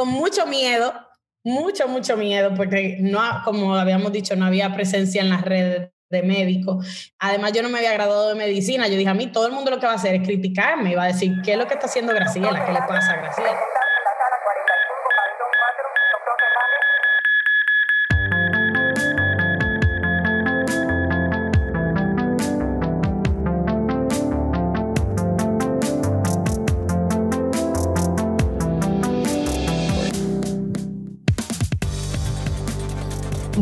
con mucho miedo, mucho, mucho miedo, porque no, como habíamos dicho, no había presencia en las redes de médico. Además, yo no me había graduado de medicina. Yo dije, a mí todo el mundo lo que va a hacer es criticarme y va a decir, ¿qué es lo que está haciendo Graciela? ¿Qué le pasa a Graciela?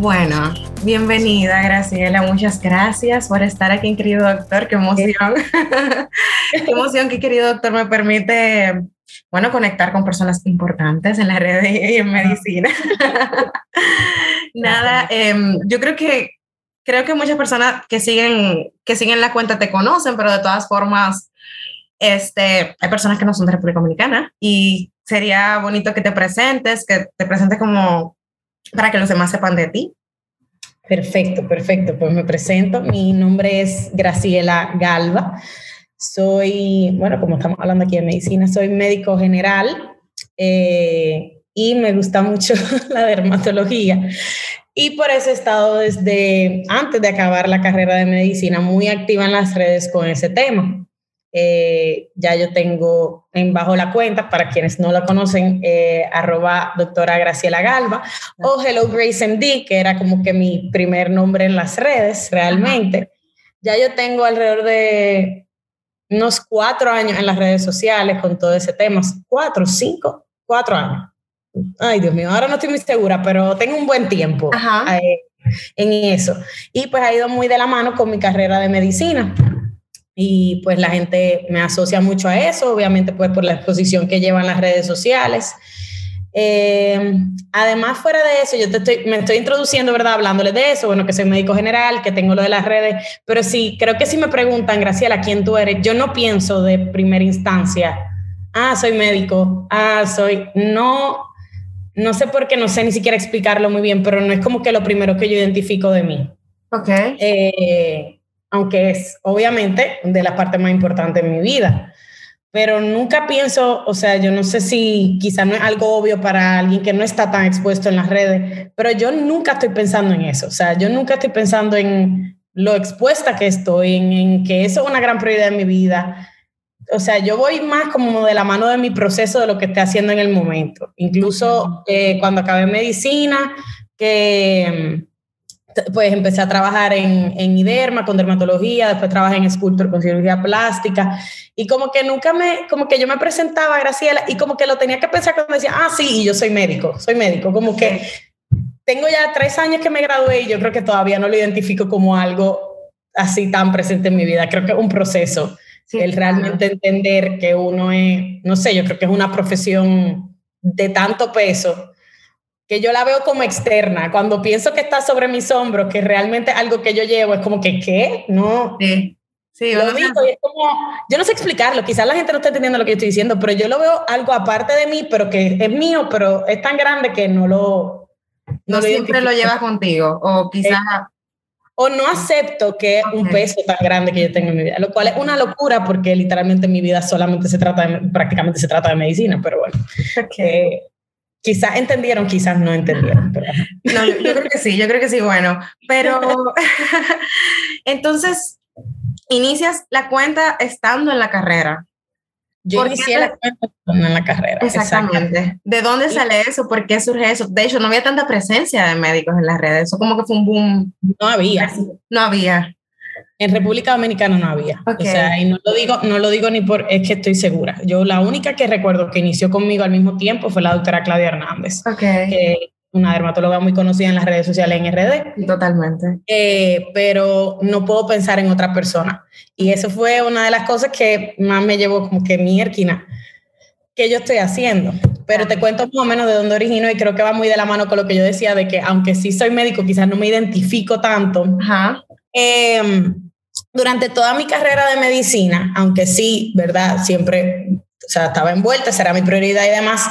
Bueno, bienvenida Graciela, muchas gracias por estar aquí, querido doctor, qué emoción, qué emoción que querido doctor me permite, bueno, conectar con personas importantes en la red y en medicina. Nada, em, yo creo que creo que muchas personas que siguen que siguen la cuenta te conocen, pero de todas formas, este, hay personas que no son de República Dominicana y sería bonito que te presentes, que te presentes como para que los demás sepan de ti. Perfecto, perfecto. Pues me presento. Mi nombre es Graciela Galva. Soy, bueno, como estamos hablando aquí de medicina, soy médico general eh, y me gusta mucho la dermatología. Y por eso he estado desde antes de acabar la carrera de medicina muy activa en las redes con ese tema. Eh, ya yo tengo en bajo la cuenta, para quienes no la conocen, eh, arroba doctora Graciela Galva o Hello Grace MD, que era como que mi primer nombre en las redes realmente. Ya yo tengo alrededor de unos cuatro años en las redes sociales con todo ese tema, cuatro, cinco, cuatro años. Ay, Dios mío, ahora no estoy muy segura, pero tengo un buen tiempo eh, en eso. Y pues ha ido muy de la mano con mi carrera de medicina y pues la gente me asocia mucho a eso, obviamente pues por la exposición que llevan las redes sociales. Eh, además, fuera de eso, yo te estoy, me estoy introduciendo, ¿verdad? Hablándoles de eso, bueno, que soy médico general, que tengo lo de las redes, pero sí, creo que si me preguntan, Graciela, ¿quién tú eres? Yo no pienso de primera instancia, ah, soy médico, ah, soy, no, no sé por qué, no sé ni siquiera explicarlo muy bien, pero no es como que lo primero que yo identifico de mí. Ok. Eh, aunque es obviamente de la parte más importante en mi vida. Pero nunca pienso, o sea, yo no sé si quizá no es algo obvio para alguien que no está tan expuesto en las redes, pero yo nunca estoy pensando en eso. O sea, yo nunca estoy pensando en lo expuesta que estoy, en, que eso es una gran prioridad en mi vida. O sea, yo voy más como de la mano de mi proceso de lo que estoy haciendo en el momento. Incluso eh, cuando acabé medicina, que pues empecé a trabajar en, en IDERMA con dermatología, después trabajé en Sculptor con cirugía plástica y como que nunca me, como que yo me presentaba a Graciela y como que lo tenía que pensar cuando decía, ah, sí, yo soy médico, soy médico, como que tengo ya tres años que me gradué y yo creo que todavía no lo identifico como algo así tan presente en mi vida, creo que es un proceso, el realmente entender que uno es, no sé, yo creo que es una profesión de tanto peso que yo la veo como externa. Cuando pienso que está sobre mis hombros, que realmente algo que yo llevo, es como que, ¿qué? No. Sí. Sí, lo digo y es como, yo no sé explicarlo, quizás la gente no está entendiendo lo que yo estoy diciendo, pero yo lo veo algo aparte de mí, pero que es mío, pero es tan grande que no lo... No, siempre lo llevas contigo, o quizás... Eh, o no acepto que es un peso tan grande que yo tengo en mi vida, lo cual es una locura porque literalmente mi vida solamente se trata de, prácticamente se trata de medicina, pero bueno. Okay. Eh, Quizás entendieron, quizás no entendieron. No, yo, creo que sí, yo creo que sí, bueno. Pero entonces, inicias la cuenta estando en la carrera. Yo inicié la cuenta estando en la carrera. Exactamente. ¿De dónde sale eso? ¿Por qué surge eso? De hecho, no había tanta presencia de médicos en las redes. Eso como que fue un boom. No había. No había. En República Dominicana no había. O sea, y no lo digo, no lo digo ni por, es que estoy segura. Yo la única que recuerdo que inició conmigo al mismo tiempo fue la doctora Claudia Hernández. Okay. una dermatóloga muy conocida en las redes sociales en RD. Totalmente. Eh, pero no puedo pensar en otra persona. Y eso fue una de las cosas que más me llevó como que mi erquina, que yo estoy haciendo. Pero te cuento más o menos de dónde origino y creo que va muy de la mano con lo que yo decía de que aunque sí soy médico, quizás no me identifico tanto. Ajá. Eh, durante toda mi carrera de medicina, aunque sí, ¿verdad? Siempre, o sea, estaba envuelta, será mi prioridad y demás,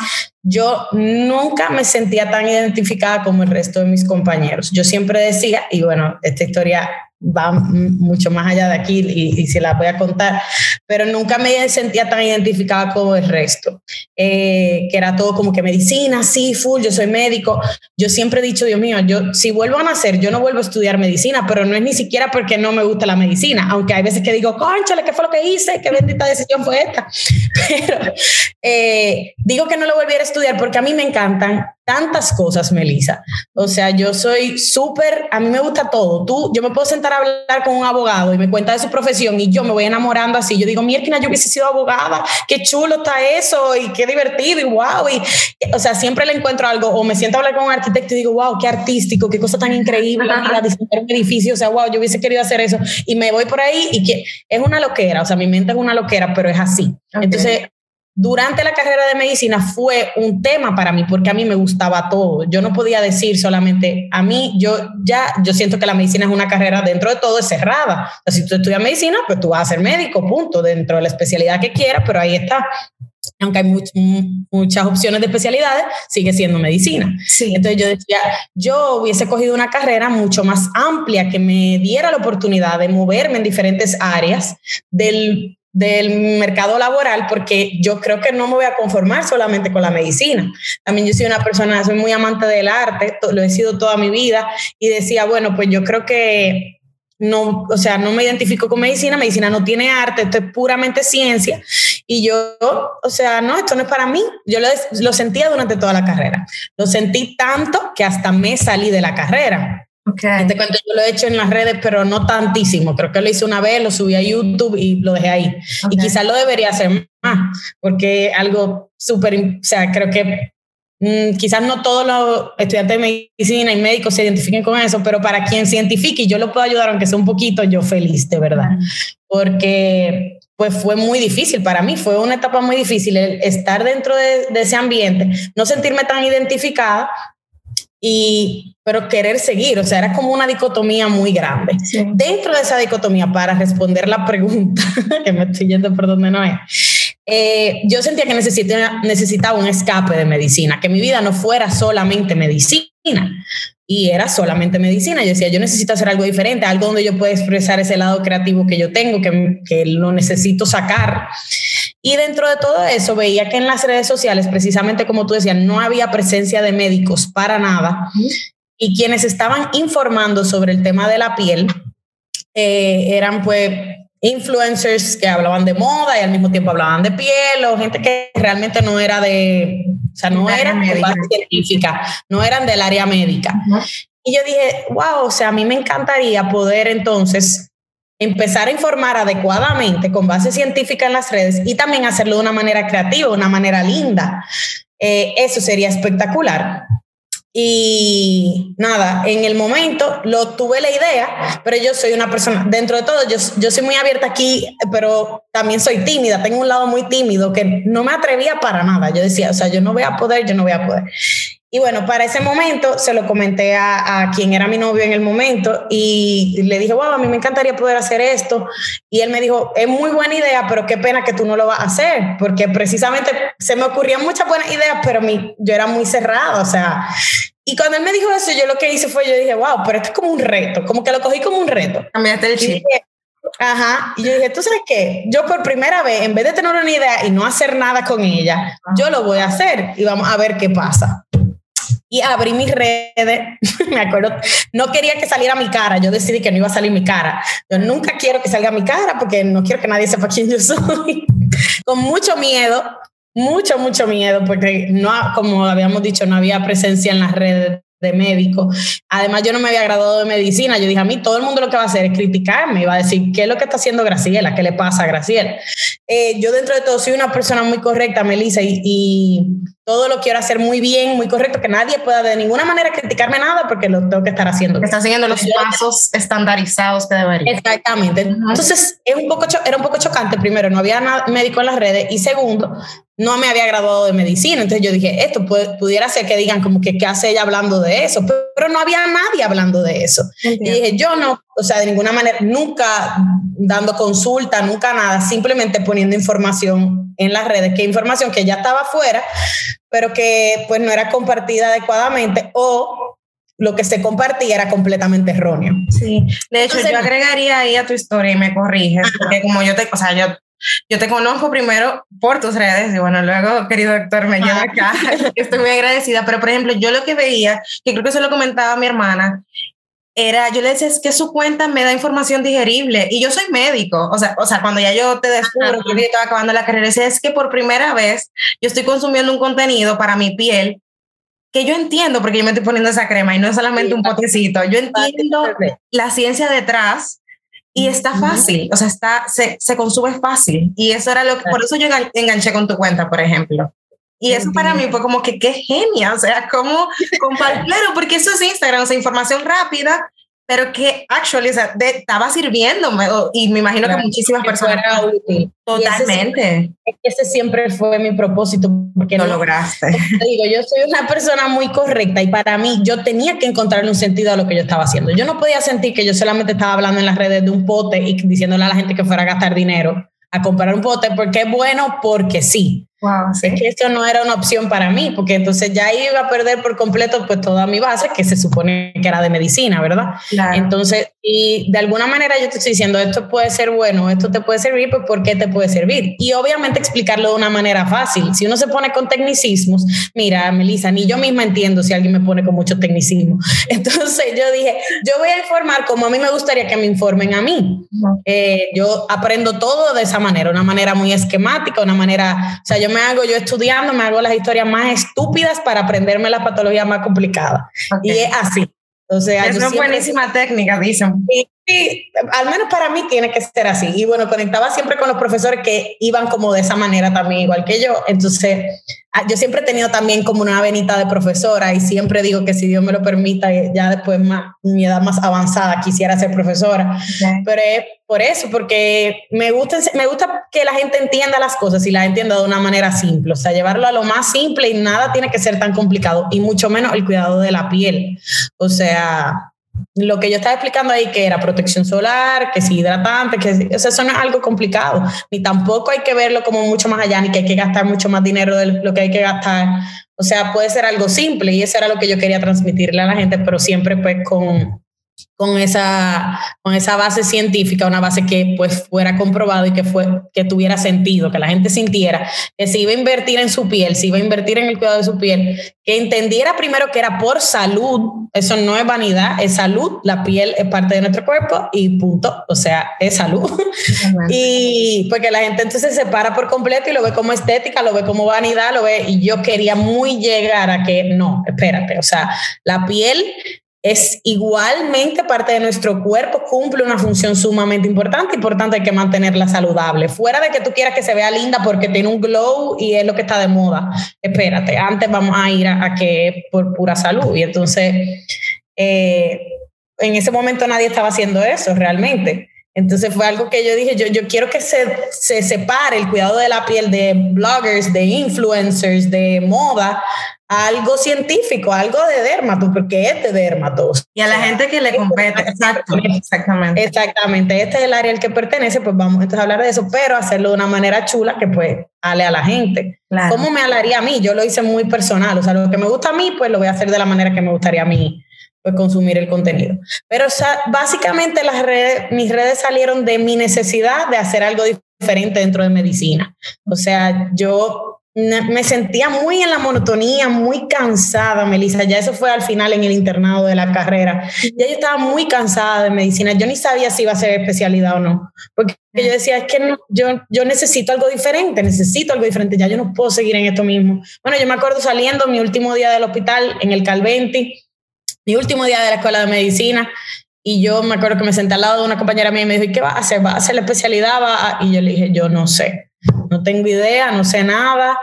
yo nunca me sentía tan identificada como el resto de mis compañeros. Yo siempre decía, y bueno, esta historia va mucho más allá de aquí y, y, se la voy a contar, pero nunca me sentía tan identificada como el resto, eh, que era todo como que medicina, sí, full, yo soy médico. Yo siempre he dicho, Dios mío, yo si vuelvo a nacer, yo no vuelvo a estudiar medicina, pero no es ni siquiera porque no me gusta la medicina, aunque hay veces que digo, conchale, ¿qué fue lo que hice? ¿Qué bendita decisión fue esta? Pero eh, digo que no lo volviera a estudiar porque a mí me encantan tantas cosas, Melissa. O sea, yo soy súper, a mí me gusta todo. Tú, yo me puedo sentar a hablar con un abogado y me cuenta de su profesión y yo me voy enamorando así. Yo digo, mierda, yo hubiese sido abogada, qué chulo está eso y qué divertido y wow. Y, o sea, siempre le encuentro algo o me siento a hablar con un arquitecto y digo, wow, qué artístico, qué cosa tan increíble, mira, diseñar un edificio, o sea, wow, yo hubiese querido hacer eso. Y me voy por ahí y que es una loquera, o sea, mi mente es una loquera, pero es así. Entonces, durante la carrera de medicina fue un tema para mí porque a mí me gustaba todo. Yo no podía decir solamente a mí, yo ya, yo siento que la medicina es una carrera dentro de todo es cerrada. si tú estudias medicina, pues tú vas a ser médico, punto, dentro de la especialidad que quieras, pero ahí está. Aunque hay muchas opciones de especialidades, sigue siendo medicina. Sí. Entonces yo decía, yo hubiese cogido una carrera mucho más amplia que me diera la oportunidad de moverme en diferentes áreas del del mercado laboral porque yo creo que no me voy a conformar solamente con la medicina. También yo soy una persona, soy muy amante del arte, lo he sido toda mi vida y decía, bueno, pues yo creo que no, o sea, no me identifico con medicina, medicina no tiene arte, esto es puramente ciencia. Y yo, o sea, no, esto no es para mí. Yo lo, lo sentía durante toda la carrera. Lo sentí tanto que hasta me salí de la carrera. Okay. Este cuento yo lo he hecho en las redes, pero no tantísimo. Creo que lo hice una vez, lo subí a YouTube y lo dejé ahí. Y quizás lo debería hacer más, porque algo súper, o sea, creo que mm, quizás no todos los estudiantes de medicina y médicos se identifiquen con eso, pero para quien se identifique y yo lo puedo ayudar, aunque sea un poquito, yo feliz, de verdad. Porque pues fue muy difícil para mí, fue una etapa muy difícil el estar dentro de, de ese ambiente, no sentirme tan identificada, y pero querer seguir, o sea, era como una dicotomía muy grande. Dentro de esa dicotomía, para responder la pregunta, que me estoy yendo por donde no es, eh, yo sentía que necesitaba, necesitaba un escape de medicina, que mi vida no fuera solamente medicina, y era solamente medicina. Yo decía, yo necesito hacer algo diferente, algo donde yo pueda expresar ese lado creativo que yo tengo, que, que lo necesito sacar. Y dentro de todo eso veía que en las redes sociales, precisamente como tú decías, no había presencia de médicos para nada. Y quienes estaban informando sobre el tema de la piel eh, eran pues influencers que hablaban de moda y al mismo tiempo hablaban de piel o gente que realmente no era de, o sea, no eran de base científica, no eran del área médica. Y yo dije, wow, o sea, a mí me encantaría poder entonces empezar a informar adecuadamente con base científica en las redes y también hacerlo de una manera creativa, una manera linda. Eh, eso sería espectacular. Y nada, en el momento lo tuve la idea, pero yo soy una persona, dentro de todo, yo, yo soy muy abierta aquí, pero también soy tímida, tengo un lado muy tímido que no me atrevía para nada. Yo decía, o sea, yo no voy a poder, yo no voy a poder. Y bueno, para ese momento se lo comenté a, a, quien era mi novio en el momento y le dije, wow, a mí me encantaría poder hacer esto. Y él me dijo, es muy buena idea, pero qué pena que tú no lo vas a hacer, porque precisamente se me ocurrían muchas buenas ideas, pero mi, yo era muy cerrada, o sea. Y cuando él me dijo eso, yo lo que hice fue, yo dije, wow, pero esto es como un reto, como que lo cogí como un reto. Cambiaste el chip. Ajá, y yo dije, ¿tú sabes qué? Yo por primera vez, en vez de tener una idea y no hacer nada con ella, yo lo voy a hacer y vamos a ver qué pasa y abrí mis redes, me acuerdo, no quería que saliera mi cara, yo decidí que no iba a salir mi cara. Yo nunca quiero que salga mi cara porque no quiero que nadie sepa quién yo soy. Con mucho miedo, mucho, mucho miedo, porque no, como habíamos dicho, no había presencia en las redes de médico. Además, yo no me había graduado de medicina. Yo dije, a mí todo el mundo lo que va a hacer es criticarme y va a decir, ¿qué es lo que está haciendo Graciela? ¿Qué le pasa a Graciela? Eh, yo dentro de todo soy una persona muy correcta, Melissa, y, y, todo lo quiero hacer muy bien, muy correcto, que nadie pueda de ninguna manera criticarme nada porque lo tengo que estar haciendo. Está siguiendo los pasos estandarizados que debería. Exactamente. Entonces, es un poco era un poco chocante. Primero, no había médico en las redes y segundo, no me había graduado de medicina. Entonces yo dije, esto pudiera ser que digan como que qué hace ella hablando de eso, pero, no había nadie hablando de eso. Y dije, yo no, o sea, de ninguna manera, nunca dando consulta, nunca nada, simplemente poniendo información en las redes, que información que ya estaba afuera, pero que pues no era compartida adecuadamente o lo que se compartía era completamente erróneo. Sí, de hecho yo agregaría ahí a tu historia y me corriges, porque como yo te, o sea, yo, yo te conozco primero por tus redes y bueno, luego, querido doctor, me lleva acá, estoy muy agradecida, pero por ejemplo, yo lo que veía, que creo que se lo comentaba mi hermana, era, yo le decía, es que su cuenta me da información digerible y yo soy médico, o sea, o sea cuando ya yo te descubro que estaba acabando la carrera, decía, es que por primera vez yo estoy consumiendo un contenido para mi piel que yo entiendo, porque yo me estoy poniendo esa crema y no es solamente un potecito, yo entiendo la ciencia detrás y está fácil, o sea, está, se, se consume fácil. Y eso era lo que, por eso yo enganché con tu cuenta, por ejemplo. Y eso para mí fue como que qué genia, o sea, como compartir, porque eso es Instagram, o sea, información rápida, pero que actually, o sea, estaba sirviéndome y me imagino que muchísimas personas. útil. Totalmente. Ese, ese, siempre fue mi propósito. Porque lo no, lograste. Te digo, yo soy una persona muy correcta y para mí yo tenía que encontrarle un sentido a lo que yo estaba haciendo. Yo no podía sentir que yo solamente estaba hablando en las redes de un pote y diciéndole a la gente que fuera a gastar dinero a comprar un pote porque es bueno, porque sí. Wow, ¿sí? Es que esto no era una opción para mí, porque entonces ya iba a perder por completo pues toda mi base, que se supone que era de medicina, ¿verdad? Claro. Entonces, y de alguna manera yo te estoy diciendo, esto puede ser bueno, esto te puede servir, pues ¿por qué te puede servir? Y obviamente explicarlo de una manera fácil. Si uno se pone con tecnicismos, mira, Melissa, ni yo misma entiendo si alguien me pone con mucho tecnicismo. Entonces yo dije, yo voy a informar como a mí me gustaría que me informen a mí. Uh-huh. Eh, yo aprendo todo de esa manera, una manera muy esquemática, una manera, o sea, yo me hago, yo estudiando, me hago las historias más estúpidas para aprenderme las patologías más complicadas. Okay. Y es así. O sea, es una buenísima técnica, dicen. Y, y, al menos para mí tiene que ser así. Y bueno, conectaba siempre con los profesores que iban como de esa manera también, igual que yo. Entonces, yo siempre he tenido también como una venita de profesora y siempre digo que si Dios me lo permita, ya después más, mi edad más avanzada quisiera ser profesora. Okay. Pero es por eso, porque me gusta, me gusta que la gente entienda las cosas y las entienda de una manera simple, o sea, llevarlo a lo más simple y nada tiene que ser tan complicado y mucho menos el cuidado de la piel. O sea, lo que yo estaba explicando ahí, que era protección solar, que es hidratante, que o sea, eso no es algo complicado, ni tampoco hay que verlo como mucho más allá, ni que hay que gastar mucho más dinero de lo que hay que gastar. O sea, puede ser algo simple y eso era lo que yo quería transmitirle a la gente, pero siempre pues con, con esa, con esa base científica, una base que pues fuera comprobado y que, fue, que tuviera sentido, que la gente sintiera que se iba a invertir en su piel, se iba a invertir en el cuidado de su piel, que entendiera primero que era por salud, eso no es vanidad, es salud, la piel es parte de nuestro cuerpo y punto, o sea, es salud. y porque la gente entonces se para por completo y lo ve como estética, lo ve como vanidad, lo ve, y yo quería muy llegar a que no, espérate, o sea, la piel es igualmente parte de nuestro cuerpo, cumple una función sumamente importante y por tanto hay que mantenerla saludable. Fuera de que tú quieras que se vea linda porque tiene un glow y es lo que está de moda. Espérate, antes vamos a ir a, que por pura salud. Y entonces, eh, en ese momento nadie estaba haciendo eso realmente. Entonces fue algo que yo dije, yo, yo quiero que se, se separe el cuidado de la piel de bloggers, de influencers, de moda, algo científico, algo de dermato, porque es de dermatos. Y a la gente que le compete, exacto, exactamente. Exactamente, este es el área al que pertenece, pues vamos entonces a hablar de eso, pero hacerlo de una manera chula que pues ale a la gente. Claro. ¿Cómo me alaría a mí? Yo lo hice muy personal, o sea, lo que me gusta a mí, pues lo voy a hacer de la manera que me gustaría a mí pues, consumir el contenido. Pero básicamente las redes, mis redes salieron de mi necesidad de hacer algo diferente dentro de medicina. O sea, yo me sentía muy en la monotonía, muy cansada, Melissa. Ya eso fue al final en el internado de la carrera. Ya yo estaba muy cansada de medicina. Yo ni sabía si iba a ser especialidad o no. Porque yo decía, es que yo, yo necesito algo diferente, necesito algo diferente. Ya yo no puedo seguir en esto mismo. Bueno, yo me acuerdo saliendo mi último día del hospital en el Calventi, mi último día de la escuela de medicina. Y yo me acuerdo que me senté al lado de una compañera mía y me dijo, ¿y qué va a hacer? ¿Va a hacer la especialidad? ¿Va Y yo le dije, yo no sé no tengo idea, no sé nada.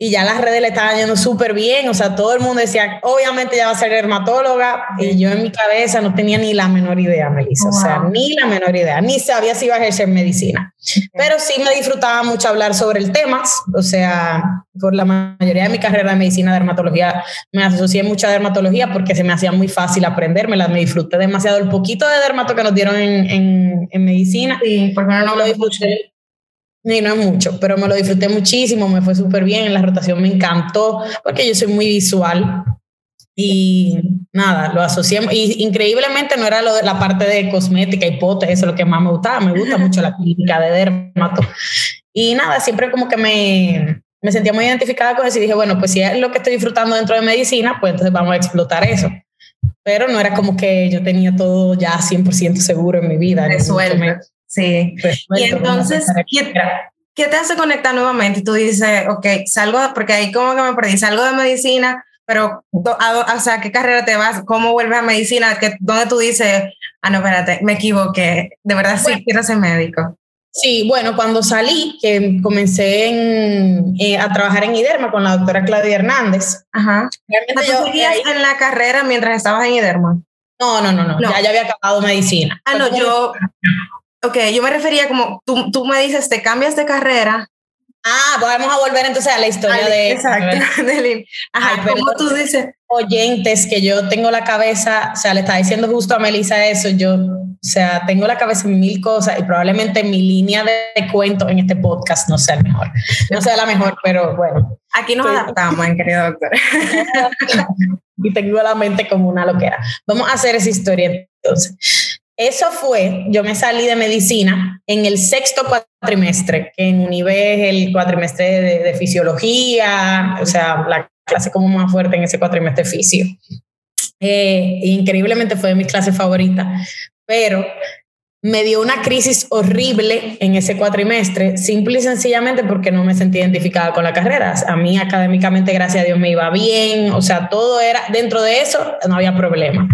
Y ya las redes le estaban yendo súper bien, o sea, todo el mundo decía, obviamente ya va a ser dermatóloga, y yo en mi cabeza no tenía ni la menor idea, Melissa, wow. o sea, ni la menor idea, ni sabía si iba a ejercer medicina. Pero sí me disfrutaba mucho hablar sobre el tema, o sea, por la mayoría de mi carrera de medicina, dermatología, me asocié mucho a dermatología porque se me hacía muy fácil aprendérmela, me disfruté demasiado el poquito de dermato que nos dieron en, en, en medicina. Sí, porque no, no lo disfruté y no es mucho, pero me lo disfruté muchísimo, me fue súper bien, en la rotación me encantó, porque yo soy muy visual. Y nada, lo asociamos. Y increíblemente no era lo de la parte de cosmética, hipótesis, eso es lo que más me gustaba. Me gusta mucho la clínica de dermato. Y nada, siempre como que me, me sentía muy identificada con eso y dije, bueno, pues si es lo que estoy disfrutando dentro de medicina, pues entonces vamos a explotar eso. Pero no era como que yo tenía todo ya 100% seguro en mi vida. Resuelto. Sí. y entonces, ¿qué, ¿qué, te hace conectar nuevamente? Tú dices, ok, salgo, porque ahí como que me perdí, salgo de medicina, pero, o sea, ¿qué carrera te vas? ¿Cómo vuelves a medicina? ¿Qué, ¿Dónde tú dices, ah, no, espérate, me equivoqué, de verdad sí quiero ser médico? Sí, bueno, cuando salí, que comencé en, eh, a trabajar en IDERMA con la doctora Claudia Hernández. Ajá. ¿Tú yo, seguías en la carrera mientras estabas en IDERMA? No, no, no, no, Ya, ya había acabado medicina. Ah, no, yo... Ok, yo me refería como, tú, tú me dices, te cambias de carrera Ah, vamos a volver entonces a la historia de... Exacto, Ajá, ¿cómo tú dices? Oyentes, que yo tengo la cabeza, o sea, le estaba diciendo justo a Melissa eso, yo, o sea, tengo la cabeza en mil cosas y probablemente mi línea de cuento en este podcast no sea la mejor, no sea la mejor, pero bueno. Aquí nos adaptamos, querido doctor. y tengo la mente como una loquera. Vamos a hacer esa historia entonces. Eso fue, yo me salí de medicina en el sexto cuatrimestre, que en UNIVE es el cuatrimestre de, fisiología, o sea, la clase como más fuerte en ese cuatrimestre fisio. Eh, increíblemente fue de mis clases favoritas, pero me dio una crisis horrible en ese cuatrimestre, simple y sencillamente porque no me sentí identificada con la carrera. A mí académicamente, gracias a Dios, me iba bien, o sea, todo era, dentro de eso no había problema.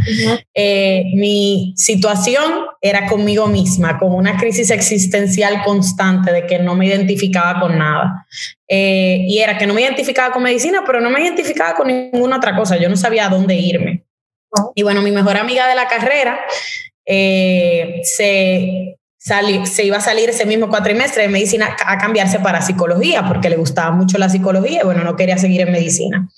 Eh, mi situación era conmigo misma, con una crisis existencial constante de que no me identificaba con nada. Eh, y era que no me identificaba con medicina, pero no me identificaba con ninguna otra cosa, yo no sabía a dónde irme. Y bueno, mi mejor amiga de la carrera, eh, se, se iba a salir ese mismo cuatrimestre de medicina a cambiarse para psicología porque le gustaba mucho la psicología y bueno, no quería seguir en medicina.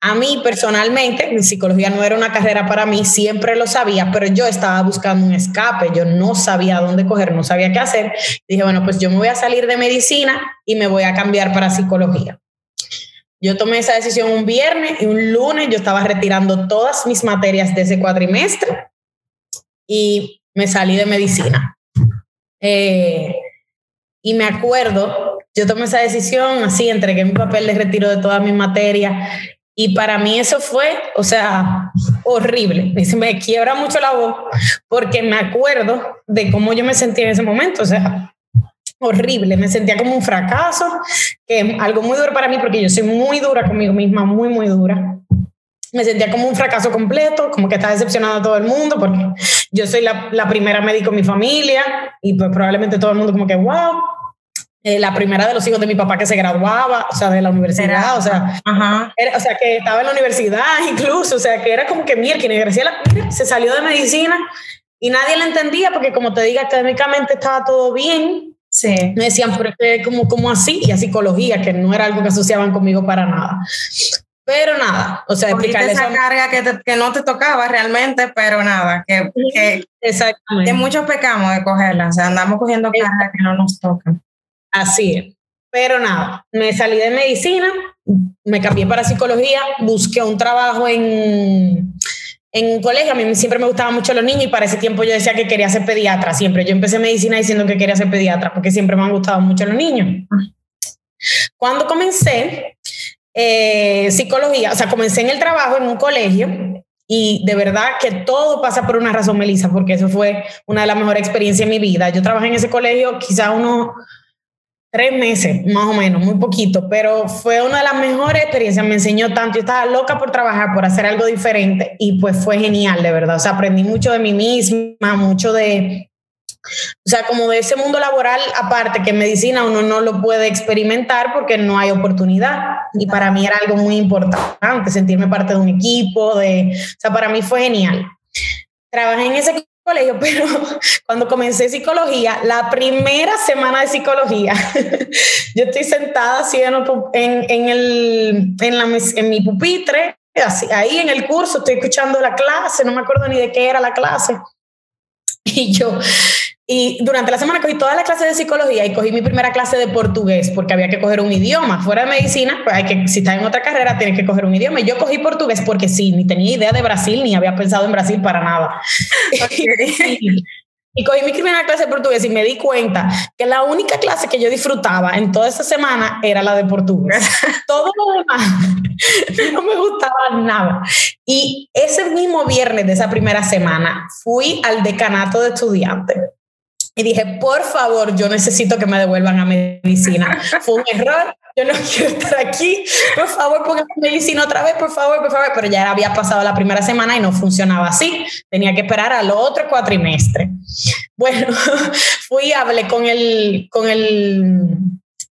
A mí personalmente, psicología no era una carrera para mí, siempre lo sabía, pero yo estaba buscando un escape, yo no sabía dónde coger, no sabía qué hacer. Dije, bueno, pues yo me voy a salir de medicina y me voy a cambiar para psicología. Yo tomé esa decisión un viernes y un lunes yo estaba retirando todas mis materias de ese cuatrimestre y me salí de medicina. Eh, y me acuerdo, yo tomé esa decisión, así, entregué mi papel de retiro de todas mis materias y para mí eso fue, o sea, horrible. Me, quiebra mucho la voz porque me acuerdo de cómo yo me sentía en ese momento, o sea, horrible. Me sentía como un fracaso, que algo muy duro para mí porque yo soy muy dura conmigo misma, muy, muy dura me sentía como un fracaso completo, como que estaba decepcionando a todo el mundo, porque yo soy la, la primera médico en mi familia y pues probablemente todo el mundo como que, wow, eh, la primera de los hijos de mi papá que se graduaba, o sea, de la universidad, o sea, o sea, que estaba en la universidad incluso, o sea, que era como que, mira, que Graciela se salió de medicina y nadie la entendía porque como te digo, académicamente estaba todo bien. Sí. Me decían, pero es como, como así, y a psicología, que no era algo que asociaban conmigo para nada. Pero nada, o sea, explicarle esa carga que, que, no te tocaba realmente, pero nada, que, que, que muchos pecamos de cogerla, o sea, andamos cogiendo carga que no nos tocan. Así es. Pero nada, me salí de medicina, me cambié para psicología, busqué un trabajo en, en un colegio. A mí siempre me gustaban mucho los niños y para ese tiempo yo decía que quería ser pediatra. Siempre yo empecé medicina diciendo que quería ser pediatra porque siempre me han gustado mucho los niños. Ah. Cuando comencé, eh, psicología, o sea, comencé en el trabajo en un colegio y de verdad que todo pasa por una razón, Melissa, porque eso fue una de las mejores experiencias de mi vida. Yo trabajé en ese colegio quizá unos tres meses, más o menos, muy poquito, pero fue una de las mejores experiencias. Me enseñó tanto. Yo estaba loca por trabajar, por hacer algo diferente y pues fue genial, de verdad. O sea, aprendí mucho de mí misma, mucho de, o sea, como de ese mundo laboral, aparte que en medicina uno no lo puede experimentar porque no hay oportunidad. Y para mí era algo muy importante, sentirme parte de un equipo, de, o sea, para mí fue genial. Trabajé en ese colegio, pero cuando comencé psicología, la primera semana de psicología, yo estoy sentada así en, en, el, en, la, en mi pupitre, así, ahí en el curso, estoy escuchando la clase, no me acuerdo ni de qué era la clase. Y yo, y durante la semana cogí todas las clases de psicología y cogí mi primera clase de portugués porque había que coger un idioma. Fuera de medicina, pues hay que, si estás en otra carrera, tienes que coger un idioma. Y yo cogí portugués porque sí, ni tenía idea de Brasil, ni había pensado en Brasil para nada. y cogí mi primera clase de portugués y me di cuenta que la única clase que yo disfrutaba en toda esa semana era la de portugués. Todo lo demás no me gustaba nada. Y ese mismo viernes de esa primera semana fui al decanato de estudiantes y dije, por favor, yo necesito que me devuelvan a medicina. Fue un error, yo no quiero estar aquí, por favor, pónganme medicina otra vez, por favor, por favor. Pero ya había pasado la primera semana y no funcionaba así. Tenía que esperar al otro cuatrimestre. Bueno, fui, hablé con el, con el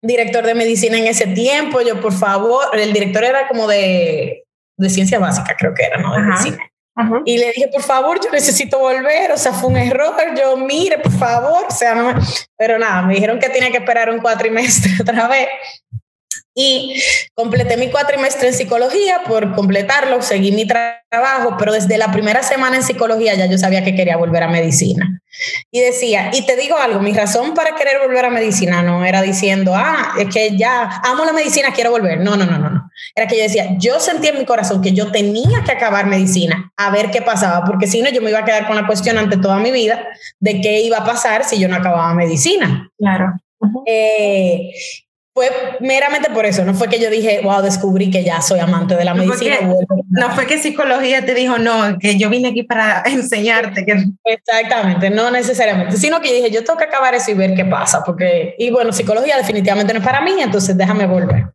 director de medicina en ese tiempo. Yo, por favor, el director era como de, de ciencia básica, creo que era, ¿no? De medicina. Y le dije, por favor, yo necesito volver, o sea, fue un error, yo mire, por favor, o sea, no me... pero nada, me dijeron que tenía que esperar un cuatrimestre otra vez. Y completé mi cuatrimestre en psicología por completarlo, seguí mi trabajo, pero desde la primera semana en psicología ya yo sabía que quería volver a medicina. Y decía, y te digo algo, mi razón para querer volver a medicina no era diciendo, ah, es que ya amo la medicina, quiero volver. No, no, no, no, no. Era que yo decía, yo sentí en mi corazón que yo tenía que acabar medicina, a ver qué pasaba, porque si no, yo me iba a quedar con la cuestión ante toda mi vida de qué iba a pasar si yo no acababa medicina. Claro. eh, fue meramente por eso, no fue que yo dije, wow, descubrí que ya soy amante de la no medicina. Fue que, no fue que psicología te dijo, no, que yo vine aquí para enseñarte. Que... Exactamente, no necesariamente, sino que dije, yo tengo que acabar eso y ver qué pasa, porque, y bueno, psicología definitivamente no es para mí, entonces déjame volver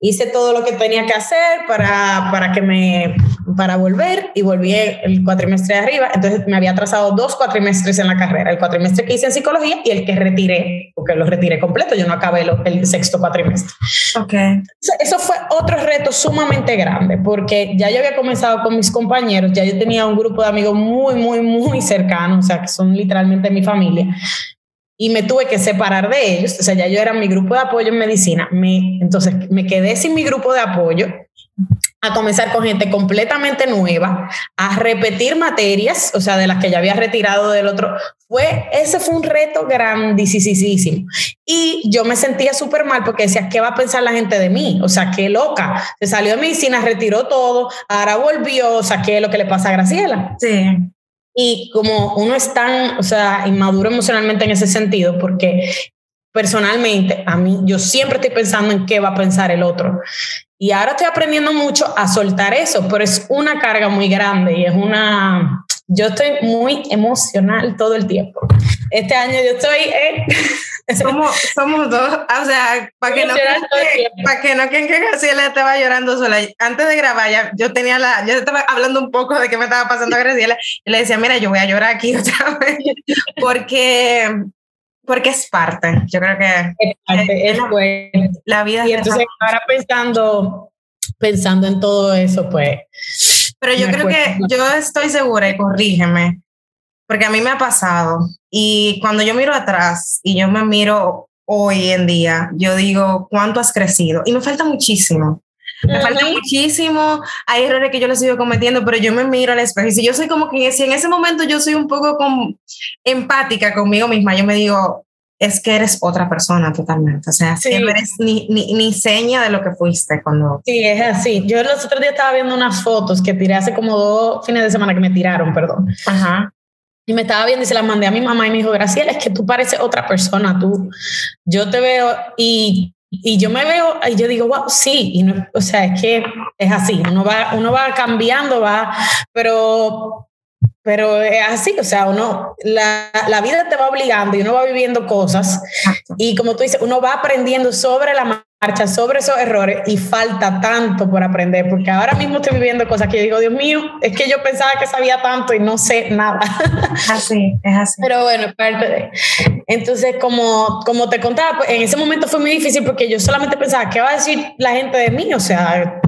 hice todo lo que tenía que hacer para, para, que me, para volver y volví el cuatrimestre de arriba. Entonces me había trazado dos cuatrimestres en la carrera, el cuatrimestre que hice en psicología y el que retiré, porque lo retiré completo, yo no acabé el sexto cuatrimestre. Okay. Eso fue otro reto sumamente grande, porque ya yo había comenzado con mis compañeros, ya yo tenía un grupo de amigos muy, muy, muy cercanos, o sea, que son literalmente mi familia y me tuve que separar de ellos, o sea, ya yo era mi grupo de apoyo en medicina, me, entonces me quedé sin mi grupo de apoyo, a comenzar con gente completamente nueva, a repetir materias, o sea, de las que ya había retirado del otro. Fue, ese fue un reto grandísimo. Y yo me sentía súper mal porque decía, ¿qué va a pensar la gente de mí? O sea, qué loca. Se salió de medicina, retiró todo, ahora volvió, o sea, ¿qué es lo que le pasa a Graciela? Sí. Y como uno es tan, o sea, inmaduro emocionalmente en ese sentido, porque personalmente a mí, yo siempre estoy pensando en qué va a pensar el otro. Y ahora estoy aprendiendo mucho a soltar eso, pero es una carga muy grande y es una, yo estoy muy emocional todo el tiempo. Este año yo estoy... Eh, somos, somos dos, o sea, para que, no para que no que Graciela estaba llorando sola. Antes de grabar, ya, yo tenía la, yo estaba hablando un poco de qué me estaba pasando a Graciela. Y le decía, mira, yo voy a llorar aquí otra vez, porque, porque es parte, yo creo que es, parte, es, bueno. la vida. Y entonces ahora pensando, pensando en todo eso, pues... Pero yo creo que yo estoy segura, y corrígeme, porque a mí me ha pasado y cuando yo miro atrás y yo me miro hoy en día, yo digo, ¿cuánto has crecido? Y me falta muchísimo. Me falta muchísimo, hay errores que yo los sigo cometiendo, pero yo me miro al espejo y si yo soy como que si en ese momento yo soy un poco empática conmigo misma, yo me digo, es que eres otra persona totalmente, o sea, sí. no eres ni, ni, ni, seña de lo que fuiste cuando... Sí, es así. Yo los otros días estaba viendo unas fotos que tiré hace como dos fines de semana que me tiraron, perdón. Ajá. Y me estaba viendo y se las mandé a mi mamá y me dijo, Graciela, es que tú pareces otra persona, tú, yo te veo y, y yo me veo y yo digo, wow, sí, y no, o sea, es que es así, uno va, uno va cambiando, va, pero, pero es así, o sea, uno, la, la vida te va obligando y uno va viviendo cosas. Y como tú dices, uno va aprendiendo sobre la marcha sobre esos errores y falta tanto por aprender, porque ahora mismo estoy viviendo cosas que yo digo, Dios mío, es que yo pensaba que sabía tanto y no sé nada. Así, es así. Pero bueno, parte de... Entonces, como, como te contaba, pues, en ese momento fue muy difícil porque yo solamente pensaba, ¿qué va a decir la gente de mí? O sea,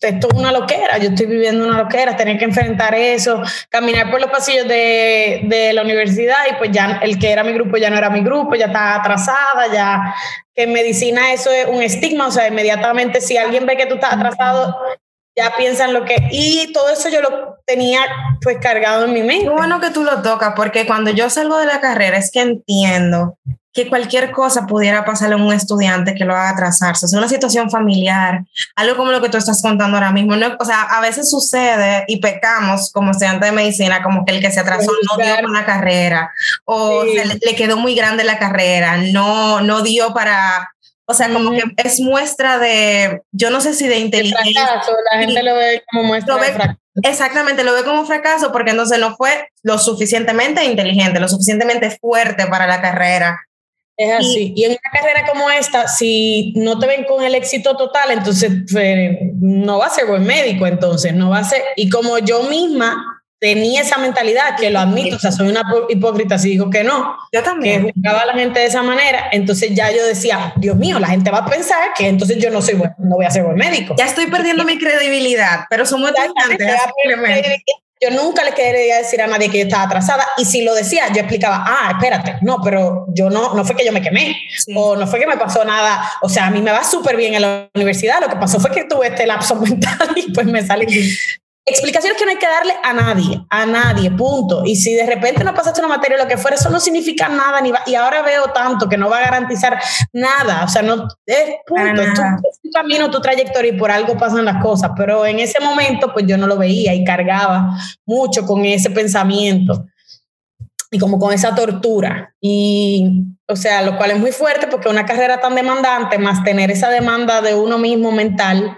esto es una loquera, yo estoy viviendo una loquera, tener que enfrentar eso, caminar por los pasillos de, de, la universidad y pues ya el que era mi grupo ya no era mi grupo, ya estaba atrasada, ya que en medicina eso es un estigma, o sea, inmediatamente si alguien ve que tú estás atrasado, ya piensan lo que... Y todo eso yo lo tenía pues cargado en mi mente. Qué bueno que tú lo tocas, porque cuando yo salgo de la carrera es que entiendo que cualquier cosa pudiera pasarle a un estudiante que lo haga atrasarse. Es una situación familiar, algo como lo que tú estás contando ahora mismo. No, o sea, a veces sucede y pecamos como estudiante de medicina, como que el que se atrasó no dio para la carrera o le, quedó muy grande la carrera, no, no dio para... O sea, como que es muestra de, yo no sé si de inteligencia. la gente lo ve como muestra de fracaso. Exactamente, lo ve como fracaso porque entonces no fue lo suficientemente inteligente, lo suficientemente fuerte para la carrera es así. Y, en una carrera como esta, si no te ven con el éxito total, entonces pues, no va a ser buen médico, entonces no va a ser. Y como yo misma tenía esa mentalidad, que lo admito, o sea, soy una hipócrita si digo que no. Yo también. Que juzgaba a la gente de esa manera, entonces ya yo decía, Dios mío, la gente va a pensar que entonces yo no soy bueno, no voy a ser buen médico. Ya estoy perdiendo mi credibilidad, pero somos estudiantes. Yo nunca le quería decir a nadie que yo estaba atrasada y si lo decía, yo explicaba, ah, espérate, no, pero yo no, no fue que yo me quemé o no fue que me pasó nada, o sea, a mí me va súper bien en la universidad, lo que pasó fue que tuve este lapso mental y pues me salí explicaciones que no hay que darle a nadie, a nadie, punto. Y si de repente no pasaste una materia o lo que fuera, eso no significa nada, ni y ahora veo tanto que no va a garantizar nada, o sea, no es punto, es tu, camino, tu trayectoria y por algo pasan las cosas, pero en ese momento pues yo no lo veía y cargaba mucho con ese pensamiento y como con esa tortura. Y, o sea, lo cual es muy fuerte porque una carrera tan demandante, más tener esa demanda de uno mismo mental,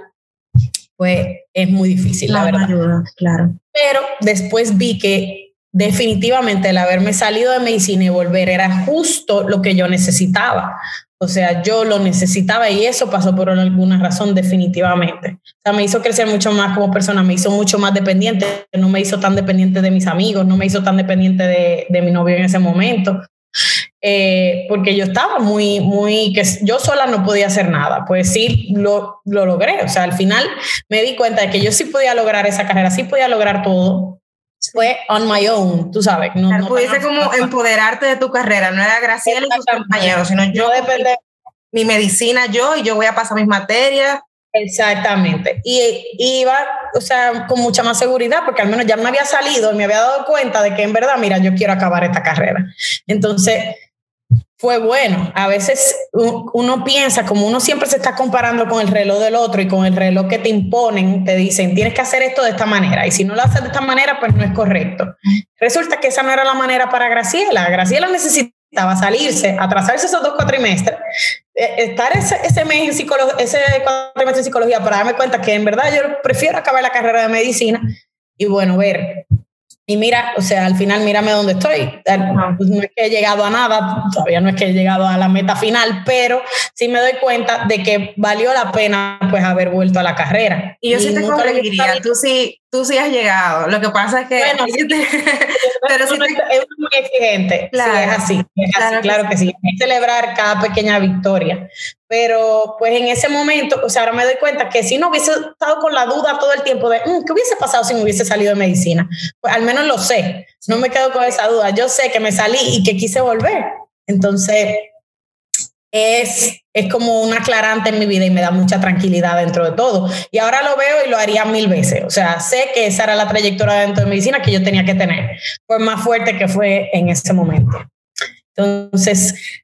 pues es muy difícil, la, verdad. claro. Pero después vi que definitivamente el haberme salido de medicina y volver era justo lo que yo necesitaba. O sea, yo lo necesitaba y eso pasó por alguna razón definitivamente. O sea, me hizo crecer mucho más como persona, me hizo mucho más dependiente, no me hizo tan dependiente de mis amigos, no me hizo tan dependiente de, de mi novio en ese momento. Eh, porque yo estaba muy, muy, que yo sola no podía hacer nada, pues sí, lo, lo logré, o sea, al final me di cuenta de que yo sí podía lograr esa carrera, sí podía lograr todo, fue on my own, tú sabes. No, no pudiste como empoderarte de tu carrera, no era Graciela y tus compañeros, sino yo, depende mi medicina yo y yo voy a pasar mis materias. Exactamente. Y, y, iba, o sea, con mucha más seguridad, porque al menos ya me había salido y me había dado cuenta de que en verdad, mira, yo quiero acabar esta carrera. Entonces, fue bueno. A veces uno piensa, como uno siempre se está comparando con el reloj del otro y con el reloj que te imponen, te dicen, tienes que hacer esto de esta manera. Y si no lo haces de esta manera, pues no es correcto. Resulta que esa no era la manera para Graciela. Graciela necesitaba salirse, atrasarse esos dos cuatrimestres, eh, estar ese, ese mes en psicología, ese cuatrimestre en psicología para darme cuenta que en verdad yo prefiero acabar la carrera de medicina y bueno, ver y mira, o sea, al final mírame dónde estoy. Pues no es que he llegado a nada, todavía no es que he llegado a la meta final, pero sí me doy cuenta de que valió la pena pues haber vuelto a la carrera. Y yo sí te corregiría, tú sí, tú sí has llegado. Lo que pasa es que... Bueno, pero sí es muy exigente. Claro, es así, claro, que, sí. Hay que celebrar cada pequeña victoria. Pero pues en ese momento, o sea, ahora me doy cuenta que si no hubiese estado con la duda todo el tiempo de, mm, ¿qué hubiese pasado si me hubiese salido de medicina? Pues al menos lo sé, no me quedo con esa duda. Yo sé que me salí y que quise volver. Entonces, es, es como un aclarante en mi vida y me da mucha tranquilidad dentro de todo. Y ahora lo veo y lo haría mil veces. O sea, sé que esa era la trayectoria dentro de medicina que yo tenía que tener, por más fuerte que fue en ese momento. Entonces,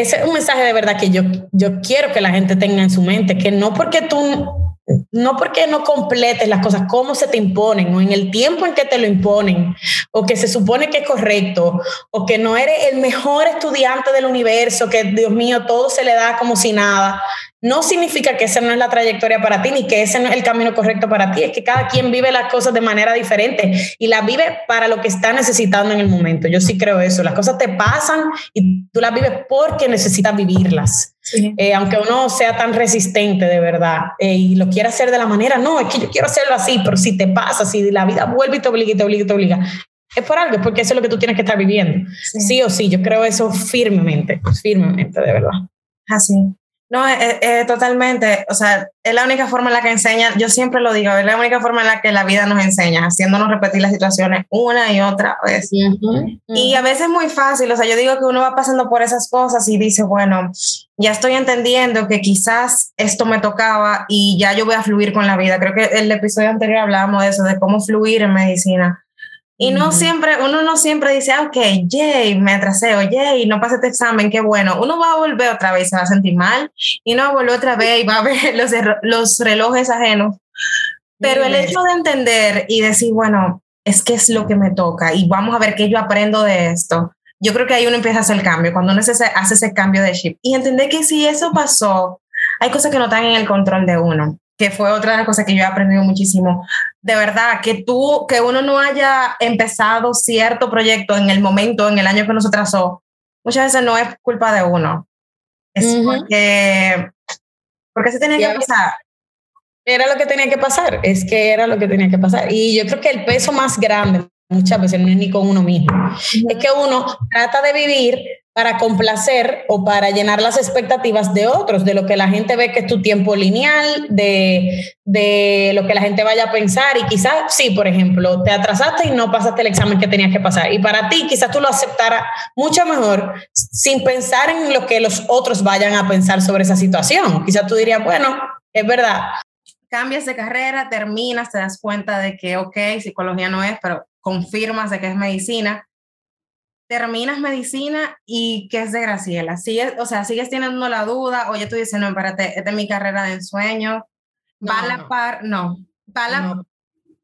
ese es un mensaje de verdad que yo, yo quiero que la gente tenga en su mente, que no porque tú no porque no completes las cosas como se te imponen o en el tiempo en que te lo imponen o que se supone que es correcto o que no eres el mejor estudiante del universo, que Dios mío, todo se le da como si nada no significa que esa no es la trayectoria para ti, ni que ese no es el camino correcto para ti. Es que cada quien vive las cosas de manera diferente y las vive para lo que está necesitando en el momento. Yo sí creo eso. Las cosas te pasan y tú las vives porque necesitas vivirlas. Eh, aunque uno sea tan resistente de verdad eh, y lo quiera hacer de la manera, no, es que yo quiero hacerlo así, pero si te pasa, si la vida vuelve y te obliga y te obliga y te obliga, es por algo, es porque eso es lo que tú tienes que estar viviendo. Sí, sí o sí, yo creo eso firmemente, firmemente, de verdad. Así. No, eh, eh, totalmente. O sea, es la única forma en la que enseña, yo siempre lo digo, es la única forma en la que la vida nos enseña, haciéndonos repetir las situaciones una y otra vez. Y a veces es muy fácil, o sea, yo digo que uno va pasando por esas cosas y dice, bueno, ya estoy entendiendo que quizás esto me tocaba y ya yo voy a fluir con la vida. Creo que el episodio anterior hablábamos de eso, de cómo fluir en medicina. Y no siempre, uno no siempre dice, ah, ok, yay, me atrasé, o yay, no pasé este examen, qué bueno. Uno va a volver otra vez, se va a sentir mal, y no va a volver otra vez y va a ver los, los relojes ajenos. Pero el hecho de entender y decir, bueno, es que es lo que me toca y vamos a ver qué yo aprendo de esto. Yo creo que ahí uno empieza a hacer el cambio, cuando uno hace ese, hace ese cambio de chip. Y entender que si eso pasó, hay cosas que no están en el control de uno que fue otra de las cosas que yo he aprendido muchísimo. De verdad, que tú, que uno no haya empezado cierto proyecto en el momento, en el año que nos trazó, muchas veces no es culpa de uno. Es porque, porque se tenía que pasar. Era lo que tenía que pasar, es que era lo que tenía que pasar. Y yo creo que el peso más grande muchas veces no es ni con uno mismo, es que uno trata de vivir para complacer o para llenar las expectativas de otros, de lo que la gente ve que es tu tiempo lineal, de, de lo que la gente vaya a pensar y quizás, sí, por ejemplo, te atrasaste y no pasaste el examen que tenías que pasar. Y para ti quizás tú lo aceptaras mucho mejor sin pensar en lo que los otros vayan a pensar sobre esa situación. Quizás tú dirías, bueno, es verdad. Cambias de carrera, terminas, te das cuenta de que, ok, psicología no es, pero confirmas de que es medicina terminas medicina y qué es de Graciela. Sigues, o sea, sigues teniendo la duda, oye, tú dices, no, espérate, esta es mi carrera de ensueño, va a la par, no, va la...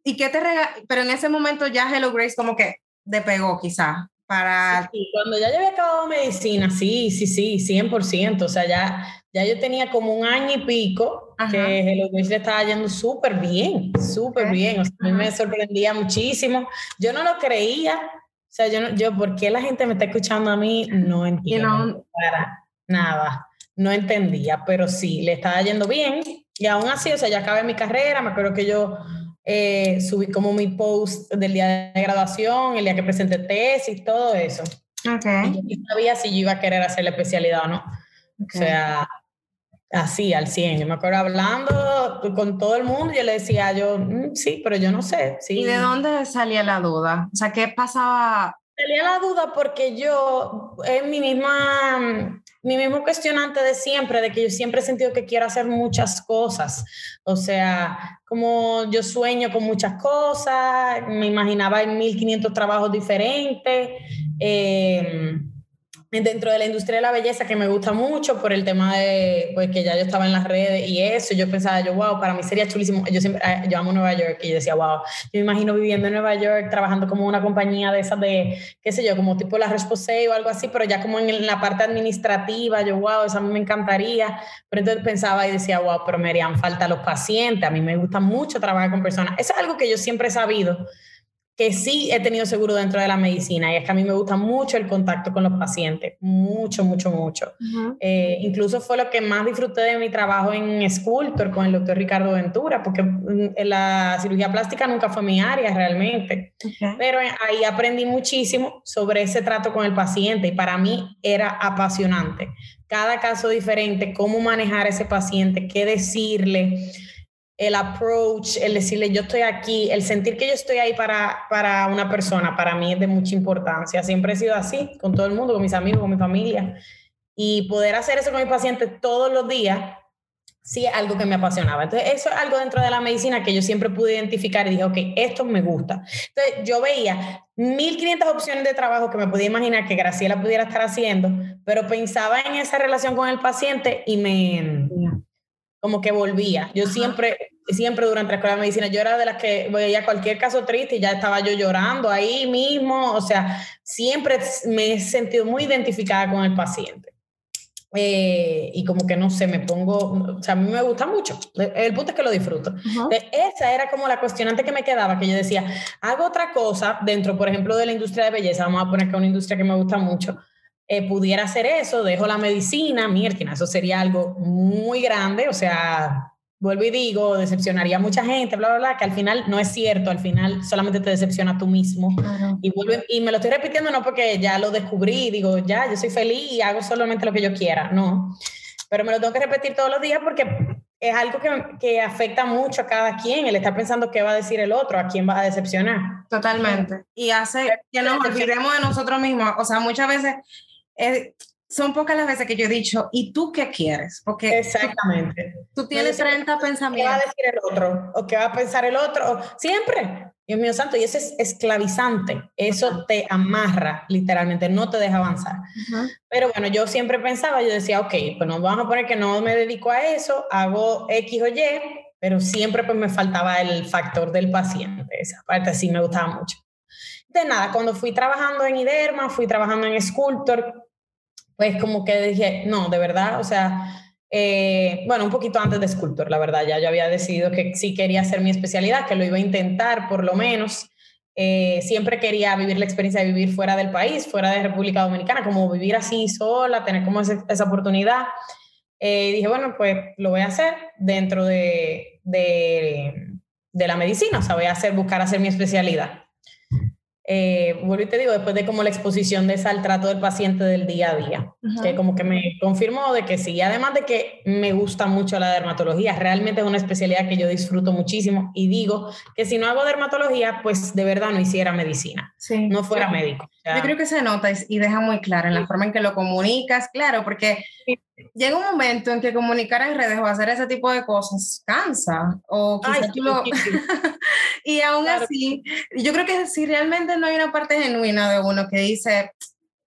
¿Y qué te rega Pero en ese momento ya Hello Grace como que despegó quizá para... Sí, cuando ya yo había acabado medicina, sí, sí, sí, 100%, o sea, ya, ya yo tenía como un año y pico que Hello Grace le estaba yendo súper bien, súper bien, o sea, a mí me sorprendía muchísimo, yo no lo creía, o sea, yo, yo, ¿por qué la gente me está escuchando a mí? No entiendo para nada. No entendía, pero sí, le estaba yendo bien. Y aún así, o sea, ya acabé mi carrera. Me acuerdo que yo eh, subí como mi post del día de graduación, el día que presenté tesis, todo eso. Okay. Y yo no sabía si yo iba a querer hacer la especialidad o no. O sea, así, al 100. Yo me acuerdo hablando con todo el mundo, yo le decía yo, mm, sí, pero yo no sé. Sí. ¿Y de dónde salía la duda? O sea, ¿qué pasaba? Salía la duda porque yo, es mi misma, mi mismo cuestionante de siempre, de que yo siempre he sentido que quiero hacer muchas cosas. O sea, como yo sueño con muchas cosas, me imaginaba en 1500 trabajos diferentes. Eh, dentro de la industria de la belleza que me gusta mucho por el tema de pues que ya yo estaba en las redes y eso yo pensaba yo wow para mí sería chulísimo yo siempre ah, yo amo Nueva York y yo decía wow yo me imagino viviendo en Nueva York trabajando como una compañía de esas de qué sé yo como tipo la Resposé o algo así pero ya como en la parte administrativa yo wow eso a mí me encantaría pero entonces pensaba y decía wow pero me harían falta los pacientes a mí me gusta mucho trabajar con personas eso es algo que yo siempre he sabido que sí he tenido seguro dentro de la medicina y es que a mí me gusta mucho el contacto con los pacientes, mucho, mucho, mucho. Eh, incluso fue lo que más disfruté de mi trabajo en Sculptor con el doctor Ricardo Ventura, porque mm, la cirugía plástica nunca fue mi área realmente, pero ahí aprendí muchísimo sobre ese trato con el paciente y para mí era apasionante. Cada caso diferente, cómo manejar a ese paciente, qué decirle el approach, el decirle yo estoy aquí, el sentir que yo estoy ahí para, para una persona, para mí es de mucha importancia. Siempre he sido así, con todo el mundo, con mis amigos, con mi familia. Y poder hacer eso con mis pacientes todos los días, sí es algo que me apasionaba. Entonces, eso es algo dentro de la medicina que yo siempre pude identificar y dije, ok, esto me gusta. Entonces, yo veía 1500 opciones de trabajo que me podía imaginar que Graciela pudiera estar haciendo, pero pensaba en esa relación con el paciente y me como que volvía. Yo siempre, siempre durante la escuela de medicina, yo era de las que veía cualquier caso triste y ya estaba yo llorando ahí mismo. O sea, siempre me he sentido muy identificada con el paciente. Eh, y como que no sé, me pongo, o sea, a mí me gusta mucho. El punto es que lo disfruto. esa era como la cuestionante que me quedaba, que yo decía, hago otra cosa dentro, por ejemplo, de la industria de belleza, vamos a poner que una industria que me gusta mucho eh, pudiera hacer eso, dejo la medicina, mierda, eso sería algo muy grande, o sea, vuelvo y digo, decepcionaría a mucha gente, bla, bla, bla, que al final no es cierto, al final solamente te decepciona tú mismo. Y, vuelvo, y me lo estoy repitiendo no porque ya lo descubrí, digo, ya, yo soy feliz y hago solamente lo que yo quiera, no. pero me lo tengo que repetir todos los días porque es algo que, que, afecta mucho a cada quien, el estar pensando qué va a decir el otro, a quién va a decepcionar. Totalmente. Y hace que nos olvidemos de nosotros mismos. O sea, muchas veces eh, son pocas las veces que yo he dicho, ¿y tú qué quieres? Porque Exactamente. Tú, tienes 30 pensamientos. ¿Qué va a decir el otro? ¿O qué va a pensar el otro? Siempre. Dios mío santo, y eso es esclavizante, eso te amarra literalmente, no te deja avanzar. Pero bueno, yo siempre pensaba, yo decía, ok, pues nos vamos a poner que no me dedico a eso, hago X o Y, pero siempre pues me faltaba el factor del paciente, esa parte sí me gustaba mucho. De nada, cuando fui trabajando en IDERMA, fui trabajando en Sculptor, pues como que dije, no, de verdad, o sea, eh, bueno, un poquito antes de Sculptor, la verdad, ya yo había decidido que sí quería hacer mi especialidad, que lo iba a intentar por lo menos. Eh, siempre quería vivir la experiencia de vivir fuera del país, fuera de República Dominicana, como vivir así sola, tener como esa, oportunidad. Eh, dije, bueno, pues lo voy a hacer dentro de, de, de, la medicina, o sea, voy a hacer, buscar hacer mi especialidad eh, vuelvo y te digo, después de como la exposición de esa al trato del paciente del día a día, que como que me confirmó de que sí, además de que me gusta mucho la dermatología, realmente es una especialidad que yo disfruto muchísimo y digo que si no hago dermatología, pues de verdad no hiciera medicina, no fuera médico. yo creo que se nota y deja muy claro en la forma en que lo comunicas, claro, porque llega un momento en que comunicar en redes o hacer ese tipo de cosas cansa o quizás tú lo... y aún así, yo creo que si realmente no hay una parte genuina de uno que dice,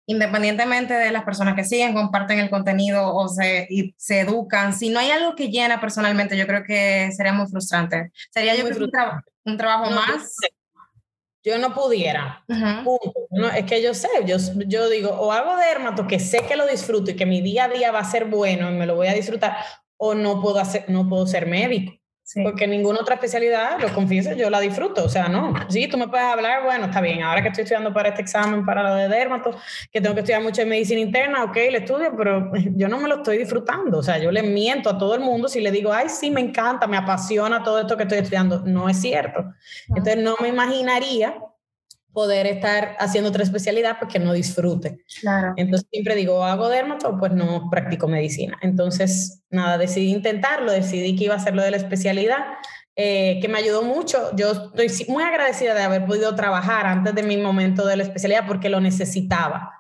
independientemente de las personas que siguen, comparten el contenido o se, y se educan, si no hay algo que llena personalmente, yo creo que sería muy frustrante. Sería yo creo un, trabajo más yo no pudiera. No, es que yo sé, yo, yo digo, o hago dermato que sé que lo disfruto y que mi día a día va a ser bueno y me lo voy a disfrutar, o no puedo, hacer, no puedo ser médico. Porque ninguna otra especialidad, lo confieso, yo la disfruto. O sea, no. Sí, tú me puedes hablar, bueno, está bien. Ahora que estoy estudiando para este examen, para lo de dermato, que tengo que estudiar mucho en medicina interna, ok, le estudio, pero yo no me lo estoy disfrutando. O sea, yo le miento a todo el mundo si le digo, ay, sí, me encanta, me apasiona todo esto que estoy estudiando. No es cierto. Entonces, no me imaginaría poder estar haciendo otra especialidad porque no disfrute. Claro. Entonces siempre digo, hago dermato, pues no practico medicina. Entonces, nada, decidí intentarlo, decidí que iba a hacer lo de la especialidad, eh, que me ayudó mucho. Yo estoy muy agradecida de haber podido trabajar antes de mi momento de la especialidad porque lo necesitaba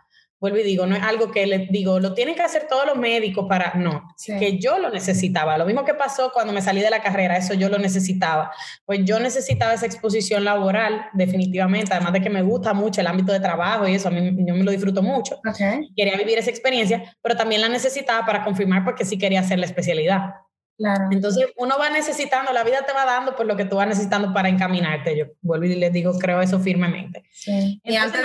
vuelvo y digo, no es algo que les digo, lo tienen que hacer todos los médicos para, no, que yo lo necesitaba. Lo mismo que pasó cuando me salí de la carrera, eso yo lo necesitaba. Pues yo necesitaba esa exposición laboral, definitivamente, además de que me gusta mucho el ámbito de trabajo y eso, a mí yo me lo disfruto mucho. Quería vivir esa experiencia, pero también la necesitaba para confirmar porque sí quería hacer la especialidad. Claro. Entonces uno va necesitando, la vida te va dando por lo que tú vas necesitando para encaminarte. Yo vuelvo y les digo, creo eso firmemente. Sí. y antes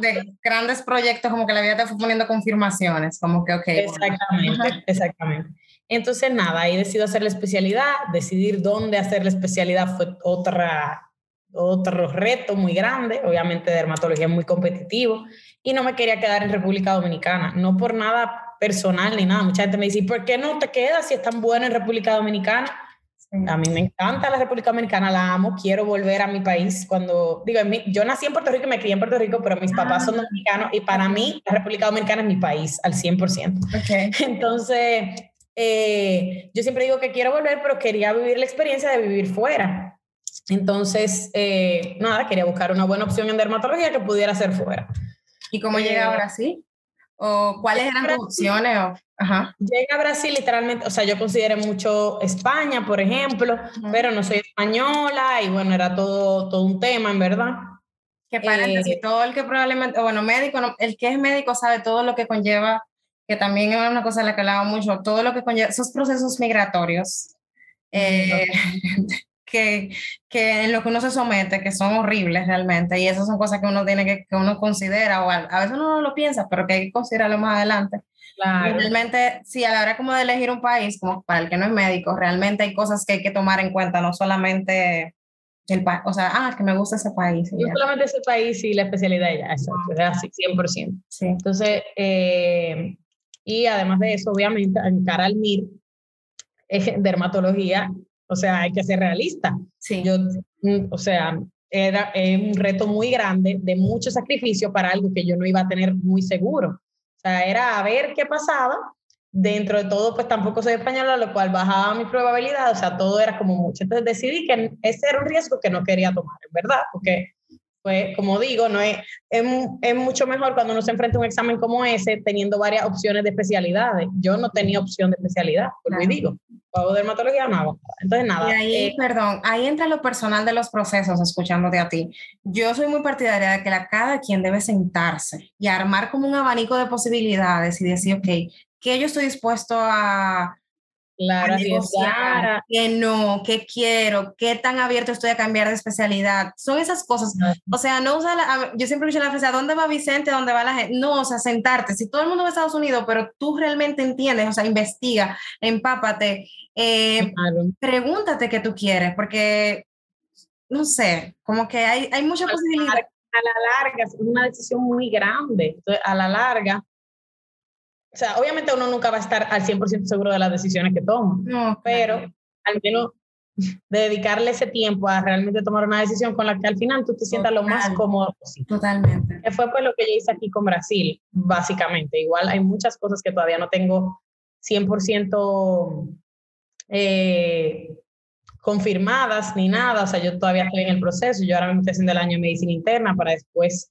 de, grandes proyectos, como que la vida te fue poniendo confirmaciones, como que, ok. Exactamente, exactamente. Entonces nada, ahí decido hacer la especialidad, decidir dónde hacer la especialidad fue otra, otro reto muy grande, obviamente dermatología es muy competitivo y no me quería quedar en República Dominicana, no por nada personal ni nada. Mucha gente me dice, ¿por qué no te quedas si es tan bueno en República Dominicana? A mí me encanta la República Dominicana, la amo, quiero volver a mi país. Cuando digo, yo nací en Puerto Rico y me crié en Puerto Rico, pero mis papás son ah. dominicanos y para mí la República Dominicana es mi país al 100%. Okay. Entonces, eh, yo siempre digo que quiero volver, pero quería vivir la experiencia de vivir fuera. Entonces, eh, nada, quería buscar una buena opción en dermatología que pudiera ser fuera. ¿Y cómo llega ahora sí? ¿O cuáles eran tus opciones? Ajá. Llega a Brasil literalmente, o sea, yo consideré mucho España, por ejemplo, pero no soy española y bueno, era todo, todo un tema, en verdad. Que paréntesis, eh, todo el que probablemente, bueno, médico, el que es médico sabe todo lo que conlleva, que también es una cosa de la que hablaba mucho, todo lo que conlleva, esos procesos migratorios. Eh, que, que en lo que uno se somete, que son horribles realmente, y esas son cosas que uno tiene que, que uno considera, o a, veces uno no lo piensa, pero que hay que considerarlo más adelante. Claro. realmente, sí, a la hora como de elegir un país, como para el que no es médico, realmente hay cosas que hay que tomar en cuenta, no solamente el país, o sea, ah, que me gusta ese país. No solamente ese país y la especialidad ya, eso, es así, 100%. Sí. Entonces, eh, y además de eso, obviamente, en cara al MIR, dermatología o sea, hay que ser realista. Sí. Yo, mm, o sea, era un reto muy grande, de mucho sacrificio para algo que yo no iba a tener muy seguro. O sea, era a ver qué pasaba dentro de todo, pues tampoco soy española, lo cual bajaba mi probabilidad, o sea, todo era como mucho. Entonces decidí que ese era un riesgo que no quería tomar, ¿verdad? Porque pues como digo, no es, es, mucho mejor cuando uno se enfrenta a un examen como ese teniendo varias opciones de especialidades. Yo no tenía opción de especialidad, por claro. digo, hago dermatología, no hago Entonces, nada. Y ahí, eh, perdón, ahí entra lo personal de los procesos, escuchándote a ti. Yo soy muy partidaria de que la, cada quien debe sentarse y armar como un abanico de posibilidades y decir, ok, ¿qué yo estoy dispuesto a, Claro, negociar, que no, qué quiero, qué tan abierto estoy a cambiar de especialidad. Son esas cosas. O sea, no usa la, yo siempre dicho la frase, ¿a dónde va Vicente? ¿A dónde va la gente? No, o sea, sentarte. Si todo el mundo va a Estados Unidos, pero tú realmente entiendes, o sea, investiga, empápate, eh, pregúntate qué tú quieres, porque, no sé, como que hay, hay mucha posibilidad. A la larga, es una decisión muy grande. Entonces, a la larga, o sea, obviamente uno nunca va a estar al 100% seguro de las decisiones que toma, no, pero al menos dedicarle ese tiempo a realmente tomar una decisión con la que al final tú te sientas lo más cómodo posible. Totalmente. Que fue pues lo que yo hice aquí con Brasil, básicamente. Igual hay muchas cosas que todavía no tengo 100% eh, confirmadas ni nada, o sea, yo todavía estoy en el proceso, yo ahora mismo estoy haciendo el año de medicina interna para después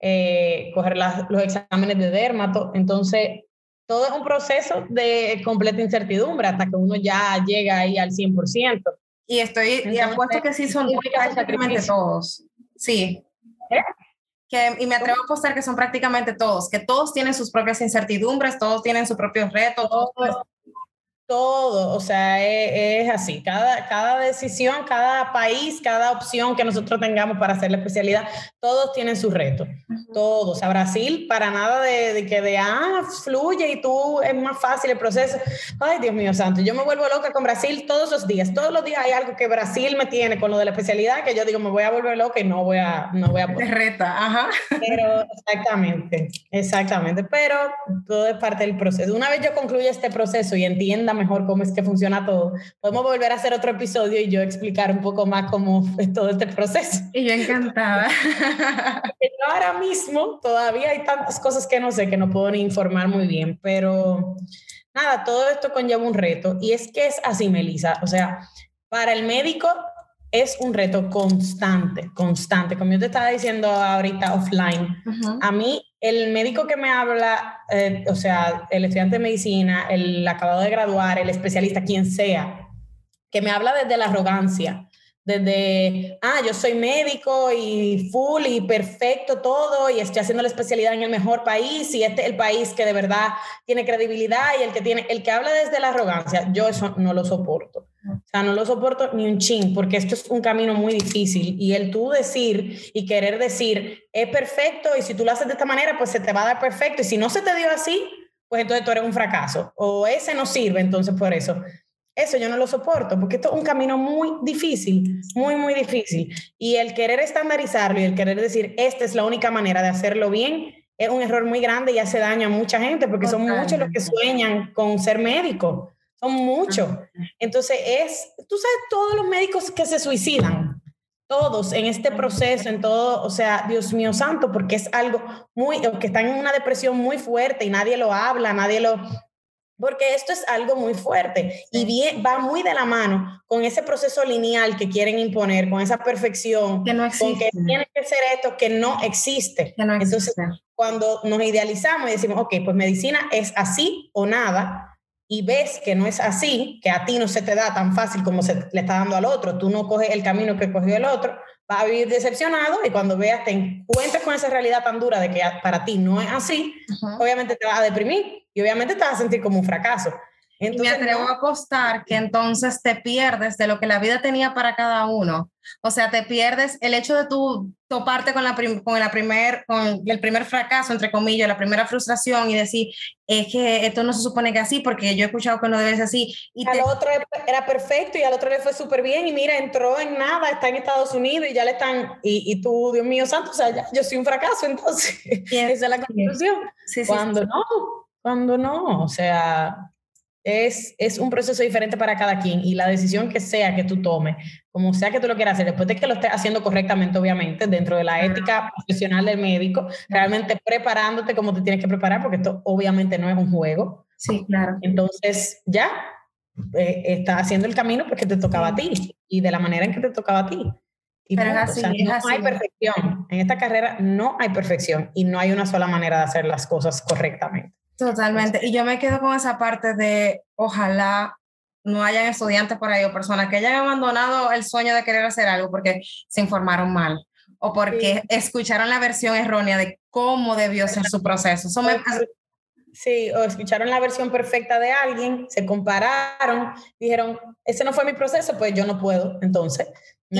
eh, coger los exámenes de dermato, entonces todo es un proceso de completa incertidumbre hasta que uno ya llega ahí al 100%. Y estoy, y apuesto que sí son prácticamente todos. Sí. ¿Eh? Que, y me atrevo a apostar que son prácticamente todos, que todos tienen sus propias incertidumbres, todos tienen sus propios retos. Todos, todo, o sea, es, así. Cada, cada decisión, cada país, cada opción que nosotros tengamos para hacer la especialidad, todos tienen su reto. Todos. O sea, Brasil, para nada de, que de, ah, fluye y tú es más fácil el proceso. Ay, Dios mío santo, yo me vuelvo loca con Brasil todos los días. Todos los días hay algo que Brasil me tiene con lo de la especialidad que yo digo, me voy a volver loca y no voy a, no voy a Te reta, ajá. Pero, exactamente, exactamente. Pero todo es parte del proceso. Una vez yo concluya este proceso y entienda mejor cómo es que funciona todo. Podemos volver a hacer otro episodio y yo explicar un poco más cómo es todo este proceso. Y yo encantada. yo ahora mismo todavía hay tantas cosas que no sé, que no puedo ni informar muy bien, pero nada, todo esto conlleva un reto y es que es así, Melissa. O sea, para el médico es un reto constante, constante. Como yo te estaba diciendo ahorita offline, a mí el médico que me habla, eh, o sea, el estudiante de medicina, el acabado de graduar, el especialista, quien sea, que me habla desde la arrogancia, desde, ah, yo soy médico y full y perfecto todo y estoy haciendo la especialidad en el mejor país y este es el país que de verdad tiene credibilidad y el que tiene, el que habla desde la arrogancia, yo eso no lo soporto. O sea, no lo soporto ni un chin porque esto es un camino muy difícil y el tú decir y querer decir es perfecto y si tú lo haces de esta manera, pues se te va a dar perfecto y si no se te dio así, pues entonces tú eres un fracaso o ese no sirve, entonces por eso. Eso yo no lo soporto, porque esto es un camino muy difícil, muy, muy difícil. Y el querer estandarizarlo y el querer decir, esta es la única manera de hacerlo bien, es un error muy grande y hace daño a mucha gente, porque son muchos los que sueñan con ser médico, son muchos. Entonces es, tú sabes, todos los médicos que se suicidan, todos en este proceso, en todo, o sea, Dios mío santo, porque es algo muy, que están en una depresión muy fuerte y nadie lo habla, nadie lo, porque esto es algo muy fuerte y bien, va muy de la mano con ese proceso lineal que quieren imponer, con esa perfección, que no con que tiene que ser esto que no existe. Que no existe. Entonces, cuando nos idealizamos y decimos, ok, pues medicina es así o nada, y ves que no es así, que a ti no se te da tan fácil como se le está dando al otro, tú no coges el camino que cogió el otro, vas a vivir decepcionado y cuando veas, te encuentres con esa realidad tan dura de que para ti no es así, obviamente te vas a deprimir y obviamente te vas a sentir como un fracaso. Entonces, me atrevo a apostar que entonces te pierdes de lo que la vida tenía para cada uno. O sea, te pierdes el hecho de tú toparte con, la con, la primer, con el primer fracaso, entre comillas, la primera frustración y decir, es que esto no se supone que así, porque yo he escuchado que no debe ser así. Y al otro era perfecto y al otro le fue súper bien y mira, entró en nada, está en Estados Unidos y ya le están, y, y tú, Dios mío santo, o sea, ya, yo soy un fracaso, entonces, esa es la conclusión. Sí, cuando no, cuando no, o sea, es, es un proceso diferente para cada quien y la decisión que sea que tú tomes, como sea que tú lo quieras hacer, después de que lo estés haciendo correctamente, obviamente, dentro de la ética profesional del médico, realmente preparándote como te tienes que preparar, porque esto obviamente no es un juego. Sí, claro. Entonces, ya eh, está haciendo el camino porque te tocaba a ti y de la manera en que te tocaba a ti. Pero es así, no hay perfección. En esta carrera no hay perfección y no hay una sola manera de hacer las cosas correctamente. Totalmente. Y yo me quedo con esa parte de ojalá no hayan estudiantes por ahí o personas que hayan abandonado el sueño de querer hacer algo porque se informaron mal o porque escucharon la versión errónea de cómo debió ser su proceso. Eso me, Sí, o escucharon la versión perfecta de alguien, se compararon, dijeron, ese no fue mi proceso, pues yo no puedo. Entonces,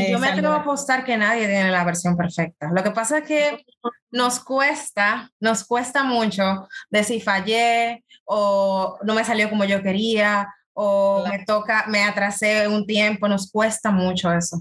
y yo me atrevo a apostar que nadie tiene la versión perfecta. Lo que pasa es que nos cuesta, nos cuesta mucho decir fallé o no me salió como yo quería o me toca, me atrasé un tiempo, nos cuesta mucho eso.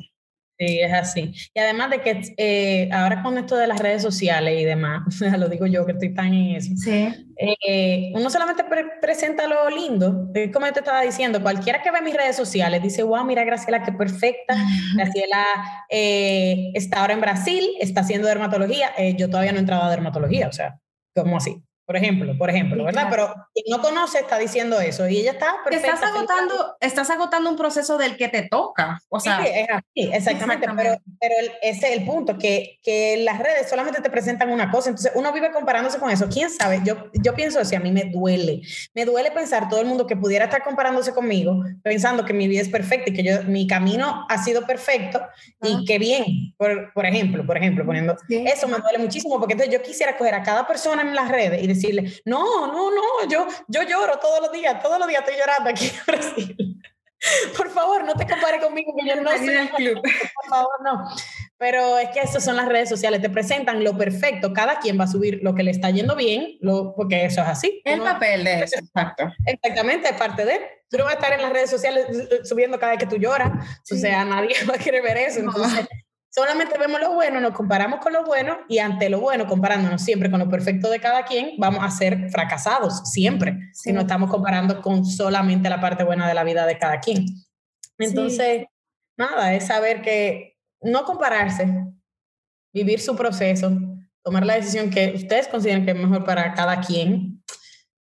Sí, es así. Y además de que eh, ahora con esto de las redes sociales y demás, lo digo yo que estoy tan en eso, sí. Eh, uno solamente presenta lo lindo, como te estaba diciendo, cualquiera que ve mis redes sociales dice, wow, mira Graciela, qué perfecta, Graciela eh, está ahora en Brasil, está haciendo dermatología, yo todavía no he entrado a dermatología, o sea, ¿cómo así? Por ejemplo, por ejemplo, ¿verdad? Pero quien no conoce está diciendo eso y ella está perfecta. Estás agotando, estás agotando un proceso del que te toca, o sea. Sí, es así, exactamente, pero, pero ese es el punto, que, que las redes solamente te presentan una cosa, entonces uno vive comparándose con eso, ¿quién sabe? Yo, yo pienso así, a mí me duele, me duele pensar todo el mundo que pudiera estar comparándose conmigo, pensando que mi vida es perfecta y que yo, mi camino ha sido perfecto y que bien, por, por ejemplo, por ejemplo, poniendo, eso me duele muchísimo porque entonces yo quisiera coger a cada persona en las redes y decir, decirle, no, no, no, yo, yo lloro todos los días, todos los días estoy llorando aquí en Brasil. Por favor, no te compares conmigo, que yo no soy el club. Por favor, no. Pero es que esas son las redes sociales, te presentan lo perfecto, cada quien va a subir lo que le está yendo bien, lo, porque eso es así. El papel de eso, exacto. Exactamente, es parte de. Tú no vas a estar en las redes sociales eh, eh, subiendo cada vez que tú lloras, o sea, nadie va a querer ver eso. Entonces, solamente vemos lo bueno, nos comparamos con lo bueno y ante lo bueno, comparándonos siempre con lo perfecto de cada quien, vamos a ser fracasados siempre, si no estamos comparando con solamente la parte buena de la vida de cada quien. Entonces, nada, es saber que no compararse, vivir su proceso, tomar la decisión que ustedes consideren que es mejor para cada quien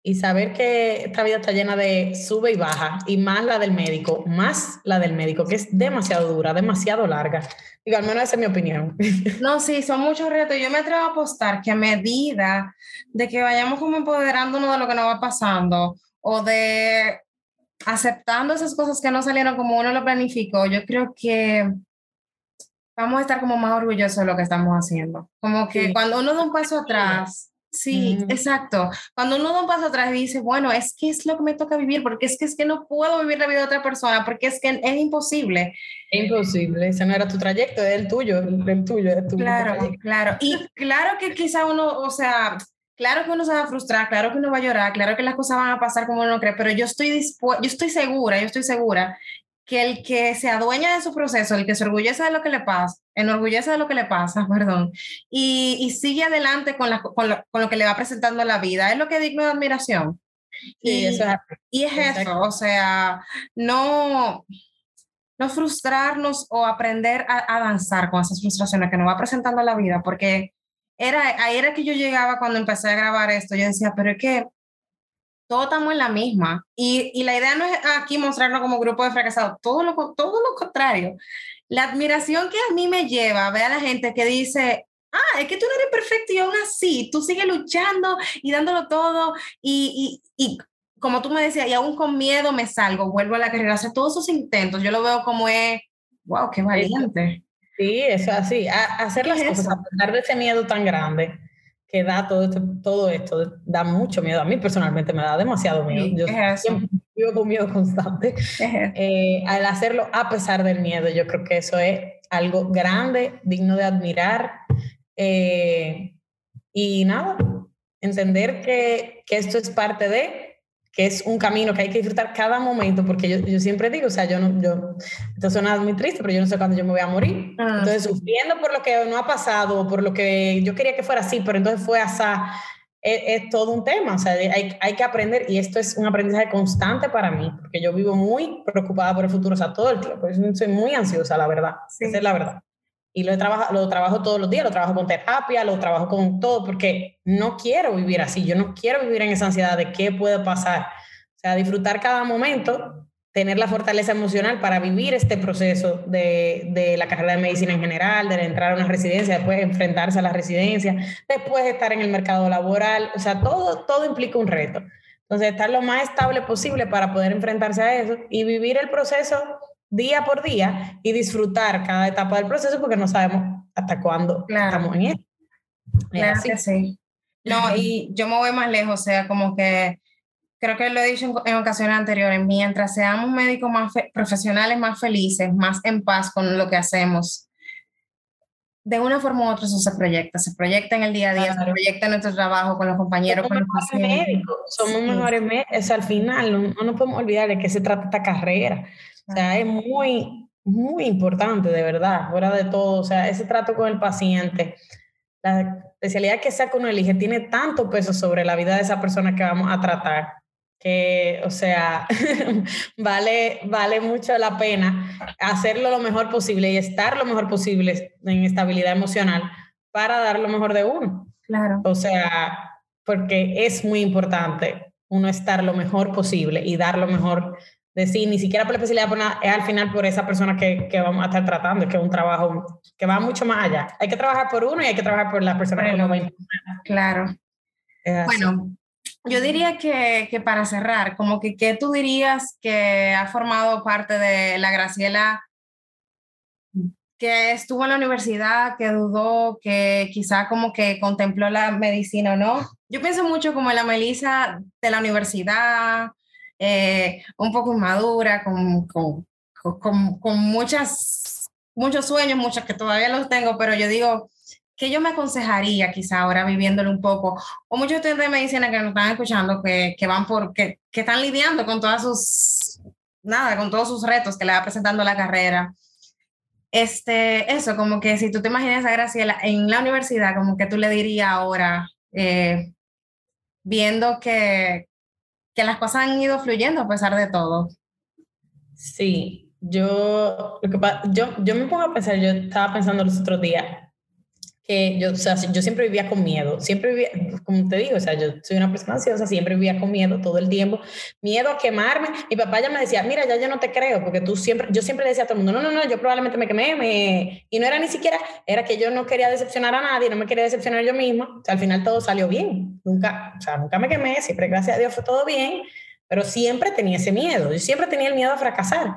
y saber que esta vida está llena de sube y baja, y más la del médico, más la del médico, que es demasiado dura, demasiado larga. Digo, al menos esa es mi opinión. No, sí, son muchos retos. Yo me atrevo a apostar que a medida de que vayamos como empoderándonos de lo que nos va pasando o de aceptando esas cosas que no salieron como uno lo planificó, yo creo que vamos a estar como más orgullosos de lo que estamos haciendo. Como que cuando uno da un paso atrás Sí, exacto. Cuando uno da un paso atrás y dice, bueno, es que es lo que me toca vivir, porque es que es que no puedo vivir la vida de otra persona, porque es que es imposible. Es imposible, ese no era tu trayecto, es el tuyo, el tuyo, es tu Claro, claro. Y claro que quizá uno, o sea, claro que uno se va a frustrar, claro que uno va a llorar, claro que las cosas van a pasar como uno cree, pero yo estoy dispuesta, yo estoy segura, yo estoy segura que el que se adueña de su proceso, el que se orgullece de lo que le pasa, enorgullece de lo que le pasa, perdón, y, y sigue adelante con, la, con, lo, con, lo, que le va presentando la vida, es lo que es digno de admiración. Sí, y, eso es, y es eso, o sea, no, no frustrarnos o aprender a, a, danzar con esas frustraciones que nos va presentando la vida, porque era, ahí era que yo llegaba cuando empecé a grabar esto, yo decía, pero es que todos estamos en la misma. Y, y, la idea no es aquí mostrarnos como grupo de fracasados, todo lo, todo lo contrario. La admiración que a mí me lleva a ver a la gente que dice, ah, es que tú no eres perfecto y aún así, tú sigues luchando y dándolo todo y, y, y como tú me decías, y aún con miedo me salgo, vuelvo a la carrera, hacer todos esos intentos, yo lo veo como es, wow, qué valiente. Sí, eso así, a, hacer las cosas eso? a pesar de ese miedo tan grande que da todo esto, todo esto, da mucho miedo. A mí personalmente me da demasiado miedo. Yo siempre vivo con miedo constante. Eh, al hacerlo a pesar del miedo, yo creo que eso es algo grande, digno de admirar. Eh, y nada, entender que, que esto es parte de, que es un camino que hay que disfrutar cada momento, porque yo, yo siempre digo, o sea, yo no, yo, esto suena muy triste, pero yo no sé cuándo yo me voy a morir. Ah, entonces, sí. sufriendo por lo que no ha pasado, por lo que yo quería que fuera así, pero entonces fue así, es, es, todo un tema, o sea, hay, hay que aprender y esto es un aprendizaje constante para mí, porque yo vivo muy preocupada por el futuro, o sea, todo el tiempo, soy muy ansiosa, la verdad, sí. esa es la verdad. Y lo, trabajo, lo trabajo todos los días, lo trabajo con terapia, lo trabajo con todo, porque no quiero vivir así, yo no quiero vivir en esa ansiedad de qué puede pasar. O sea, disfrutar cada momento, tener la fortaleza emocional para vivir este proceso de, de, la carrera de medicina en general, de entrar a una residencia, después enfrentarse a la residencia, después estar en el mercado laboral, o sea, todo, todo implica un reto. Entonces, estar lo más estable posible para poder enfrentarse a eso y vivir el proceso día por día y disfrutar cada etapa del proceso porque no sabemos hasta cuándo estamos en él. Claro que sí. No, y yo me voy más lejos, o sea, como que creo que lo he dicho en, ocasiones anteriores, mientras seamos médicos más profesionales, más felices, más en paz con lo que hacemos, de una forma u otra eso se proyecta, se proyecta en el día a día, se proyecta en nuestro trabajo con los compañeros, somos con los Médicos, somos mejores médicos, al final no, no nos podemos olvidar de qué se trata esta carrera. O sea, es muy, muy importante, de verdad, fuera de todo. O sea, ese trato con el paciente, la especialidad que sea que uno elige, tiene tanto peso sobre la vida de esa persona que vamos a tratar, que, o sea, vale, vale mucho la pena hacerlo lo mejor posible y estar lo mejor posible en estabilidad emocional para dar lo mejor de uno. Claro. O sea, porque es muy importante uno estar lo mejor posible y dar lo mejor decir, ni siquiera por la especialidad, es al final por esa persona que, que, vamos a estar tratando, que es un trabajo que va mucho más allá. Hay que trabajar por uno y hay que trabajar por la persona que uno va a Claro. Bueno, yo diría que, que, para cerrar, como que ¿qué tú dirías que ha formado parte de la Graciela que estuvo en la universidad, que dudó, que quizá como que contempló la medicina o no? Yo pienso mucho como en la Melissa de la universidad, eh, un poco inmadura, con, con, con, con, muchas, muchos sueños, muchos que todavía los tengo, pero yo digo, ¿qué yo me aconsejaría quizá ahora viviéndolo un poco? O muchos estudiantes de medicina que nos están escuchando, que, que van por, que, que están lidiando con todas sus, nada, con todos sus retos que le va presentando la carrera. Este, eso, como que si tú te imaginas a Graciela en la universidad, como que tú le dirías ahora, eh, viendo que, que las cosas han ido fluyendo a pesar de todo. Sí, yo, yo, yo me pongo a pensar, yo estaba pensando los otros días, que yo, o sea, yo siempre vivía con miedo, siempre vivía, como te digo, o sea, yo soy una persona ansiosa, siempre vivía con miedo todo el tiempo, miedo a quemarme. Mi papá ya me decía, mira, ya yo no te creo, porque tú siempre, yo siempre decía a todo el mundo, no, no, no, yo probablemente me quemé, me... y no era ni siquiera, era que yo no quería decepcionar a nadie, no me quería decepcionar yo misma, o sea, al final todo salió bien, nunca, o sea, nunca me quemé, siempre, gracias a Dios, fue todo bien, pero siempre tenía ese miedo, yo siempre tenía el miedo a fracasar.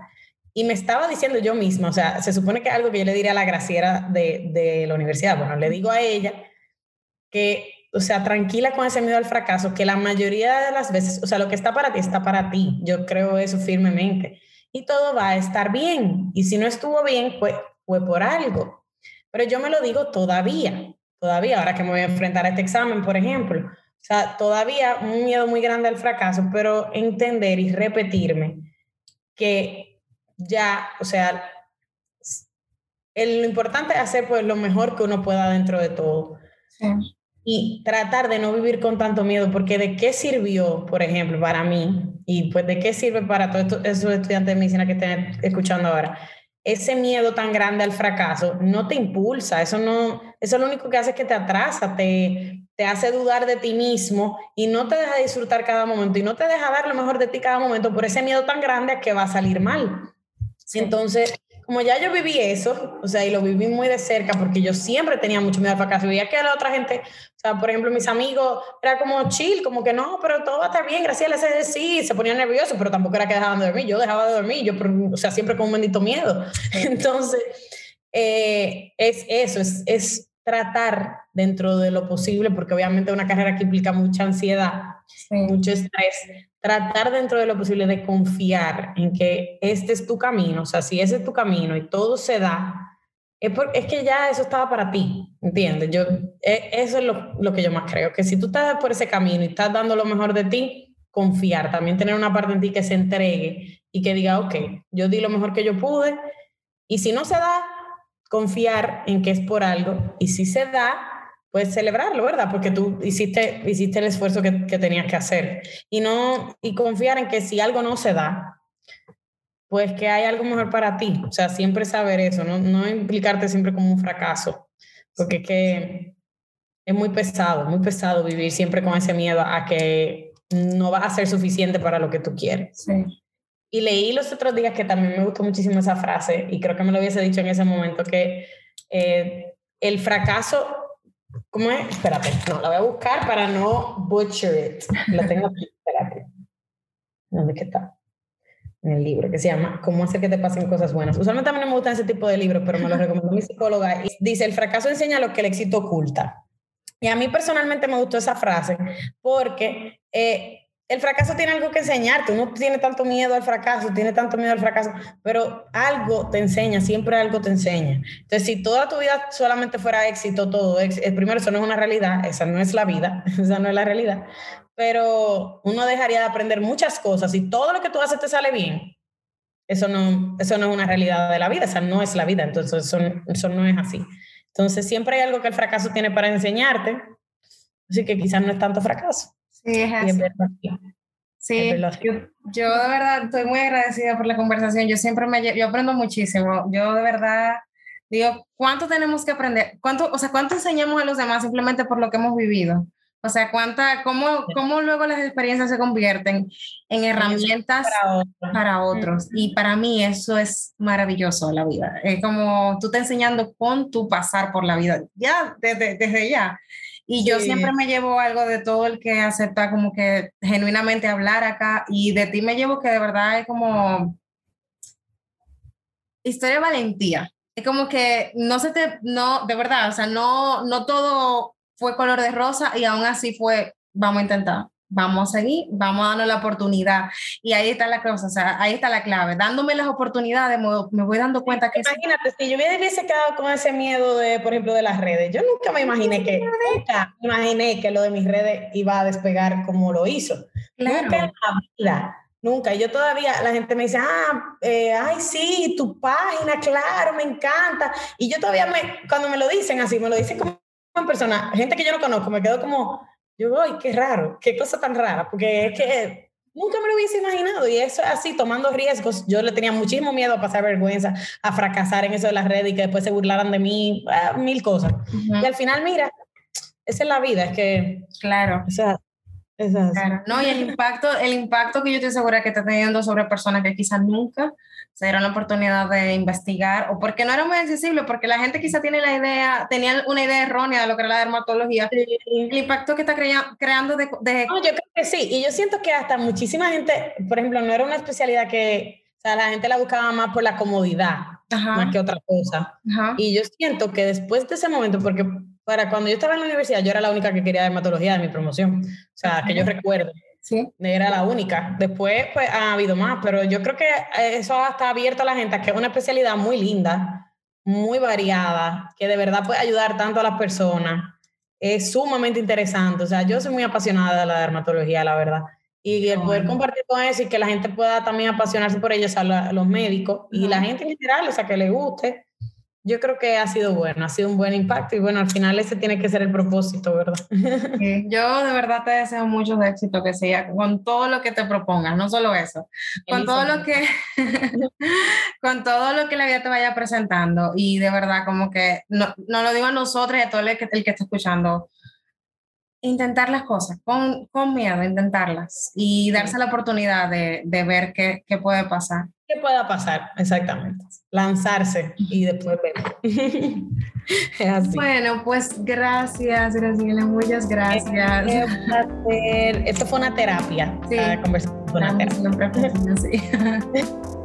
Y me estaba diciendo yo misma, o sea, se supone que algo que yo le diría a la graciera de, de la universidad, bueno, le digo a ella que, o sea, tranquila con ese miedo al fracaso, que la mayoría de las veces, o sea, lo que está para ti está para ti, yo creo eso firmemente, y todo va a estar bien, y si no estuvo bien, fue, fue por algo, pero yo me lo digo todavía, todavía, ahora que me voy a enfrentar a este examen, por ejemplo, o sea, todavía un miedo muy grande al fracaso, pero entender y repetirme que ya, o sea, el, lo importante es hacer pues lo mejor que uno pueda dentro de todo. Y tratar de no vivir con tanto miedo, porque de qué sirvió, por ejemplo, para mí, y pues de qué sirve para todos esos estudiantes de medicina que estén escuchando ahora, ese miedo tan grande al fracaso no te impulsa, eso no, eso lo único que hace es que te atrasa, te, te hace dudar de ti mismo y no te deja disfrutar cada momento y no te deja dar lo mejor de ti cada momento por ese miedo tan grande a que va a salir mal. Entonces, como ya yo viví eso, o sea, y lo viví muy de cerca porque yo siempre tenía mucho miedo al fracaso. Veía que la otra gente, o sea, por ejemplo, mis amigos, era como chill, como que no, pero todo va a estar bien, gracias a ese sí, se ponían nerviosos, pero tampoco era que dejaban de dormir. Yo dejaba de dormir, yo, o sea, siempre con un bendito miedo. Entonces, eh, es eso, es, es tratar dentro de lo posible, porque obviamente una carrera que implica mucha ansiedad, mucho estrés, tratar dentro de lo posible de confiar en que este es tu camino, o sea, si ese es tu camino y todo se da, es, es que ya eso estaba para ti, ¿entiendes? Yo, e, eso es lo, lo, que yo más creo, que si tú estás por ese camino y estás dando lo mejor de ti, confiar, también tener una parte en ti que se entregue y que diga, ok, yo di lo mejor que yo pude y si no se da, confiar en que es por algo y si se da, pues celebrarlo, ¿verdad? Porque tú hiciste, hiciste el esfuerzo que, que, tenías que hacer. Y, no, y confiar en que si algo no se da, pues que hay algo mejor para ti. O sea, siempre saber eso, no, no implicarte siempre como un fracaso, porque es que es muy pesado, muy pesado vivir siempre con ese miedo a que no va a ser suficiente para lo que tú quieres. Sí. Y leí los otros días que también me gustó muchísimo esa frase, y creo que me lo hubiese dicho en ese momento, que eh, el fracaso, ¿cómo es? Espérate, no, la voy a buscar para no butcher it. La tengo aquí, espérate. ¿Dónde que está? En el libro, que se llama Cómo hacer que te pasen cosas buenas. Usualmente a mí no me gustan ese tipo de libros, pero me lo recomendó mi psicóloga. Y dice, el fracaso enseña lo que el éxito oculta. Y a mí personalmente me gustó esa frase porque eh, el fracaso tiene algo que enseñarte. Uno tiene tanto miedo al fracaso, tiene tanto miedo al fracaso, pero algo te enseña, siempre algo te enseña. Entonces, si toda tu vida solamente fuera éxito, todo, el eh, primero, eso no es una realidad, esa no es la vida, esa no es la realidad, pero uno dejaría de aprender muchas cosas y todo lo que tú haces te sale bien. Eso no, eso no es una realidad de la vida, esa no es la vida, entonces eso, eso no es así. Entonces, siempre hay algo que el fracaso tiene para enseñarte, así que quizás no es tanto fracaso. Sí, es así. Sí, yo, yo, de verdad estoy muy agradecida por la conversación. Yo siempre me yo aprendo muchísimo. Yo de verdad digo, ¿cuánto tenemos que aprender? ¿Cuánto, o sea, cuánto enseñamos a los demás simplemente por lo que hemos vivido? O sea, cuánta, cómo, cómo luego las experiencias se convierten en herramientas para otros. Y para mí eso es maravilloso la vida. Es como tú te enseñando con tu pasar por la vida, ya desde, desde ya. Y yo siempre me llevo algo de todo el que acepta como que genuinamente hablar acá y de ti me llevo que de verdad es como historia de valentía. Es como que no se te, no, de verdad, o sea, no, no todo fue color de rosa y aún así fue, vamos a intentar vamos a seguir, vamos a darnos la oportunidad. Y ahí está la cosa, o sea, ahí está la clave. Dándome las oportunidades, me, voy dando cuenta que... Imagínate, si yo hubiese quedado con ese miedo de, por ejemplo, de las redes, yo nunca me imaginé que, nunca imaginé que lo de mis redes iba a despegar como lo hizo. Nunca en la vida. Nunca. Yo todavía, la gente me dice, ah, eh, ay, sí, tu página, claro, me encanta. Y yo todavía me, cuando me lo dicen así, me lo dicen como en persona, gente que yo no conozco, me quedo como, yo, voy, qué raro, qué cosa tan rara, porque es que nunca me lo hubiese imaginado y eso es así, tomando riesgos. Yo le tenía muchísimo miedo a pasar vergüenza, a fracasar en eso de las redes y que después se burlaran de mí, mil cosas. Y al final, mira, esa es la vida, es que... Claro. O sea, Claro. No, y el impacto, el impacto que yo estoy segura que está teniendo sobre personas que quizás nunca se dieron la oportunidad de investigar o porque no era muy accesible, porque la gente quizá tiene la idea, tenía una idea errónea de lo que era la dermatología, el impacto que está creando de, No, yo creo que sí, y yo siento que hasta muchísima gente, por ejemplo, no era una especialidad que, o sea, la gente la buscaba más por la comodidad, más que otra cosa. Y yo siento que después de ese momento, porque para cuando yo estaba en la universidad, yo era la única que quería dermatología de mi promoción, o sea, que yo recuerdo. Sí. Era la única. Después, pues, ha habido más, pero yo creo que eso está abierto a la gente, que es una especialidad muy linda, muy variada, que de verdad puede ayudar tanto a las personas. Es sumamente interesante. O sea, yo soy muy apasionada de la dermatología, la verdad. Y el poder compartir con eso y que la gente pueda también apasionarse por ello, o sea, los médicos y la gente en general, o sea, que le guste yo creo que ha sido bueno, ha sido un buen impacto y bueno, al final ese tiene que ser el propósito, ¿verdad? yo de verdad te deseo mucho éxito que sea con todo lo que te propongas, no solo eso, con todo lo que con todo lo que la vida te vaya presentando y de verdad como que no, no lo digo a nosotros y a todo el que, el que está escuchando, intentar las cosas, con, con miedo, intentarlas y darse la oportunidad de, de ver qué, qué puede pasar. ¿Qué pueda pasar? Exactamente lanzarse y después ver. Bueno, pues gracias, Graciela, muchas gracias. Esto fue una terapia. Sí. Conversar con una terapia. Siempre sí.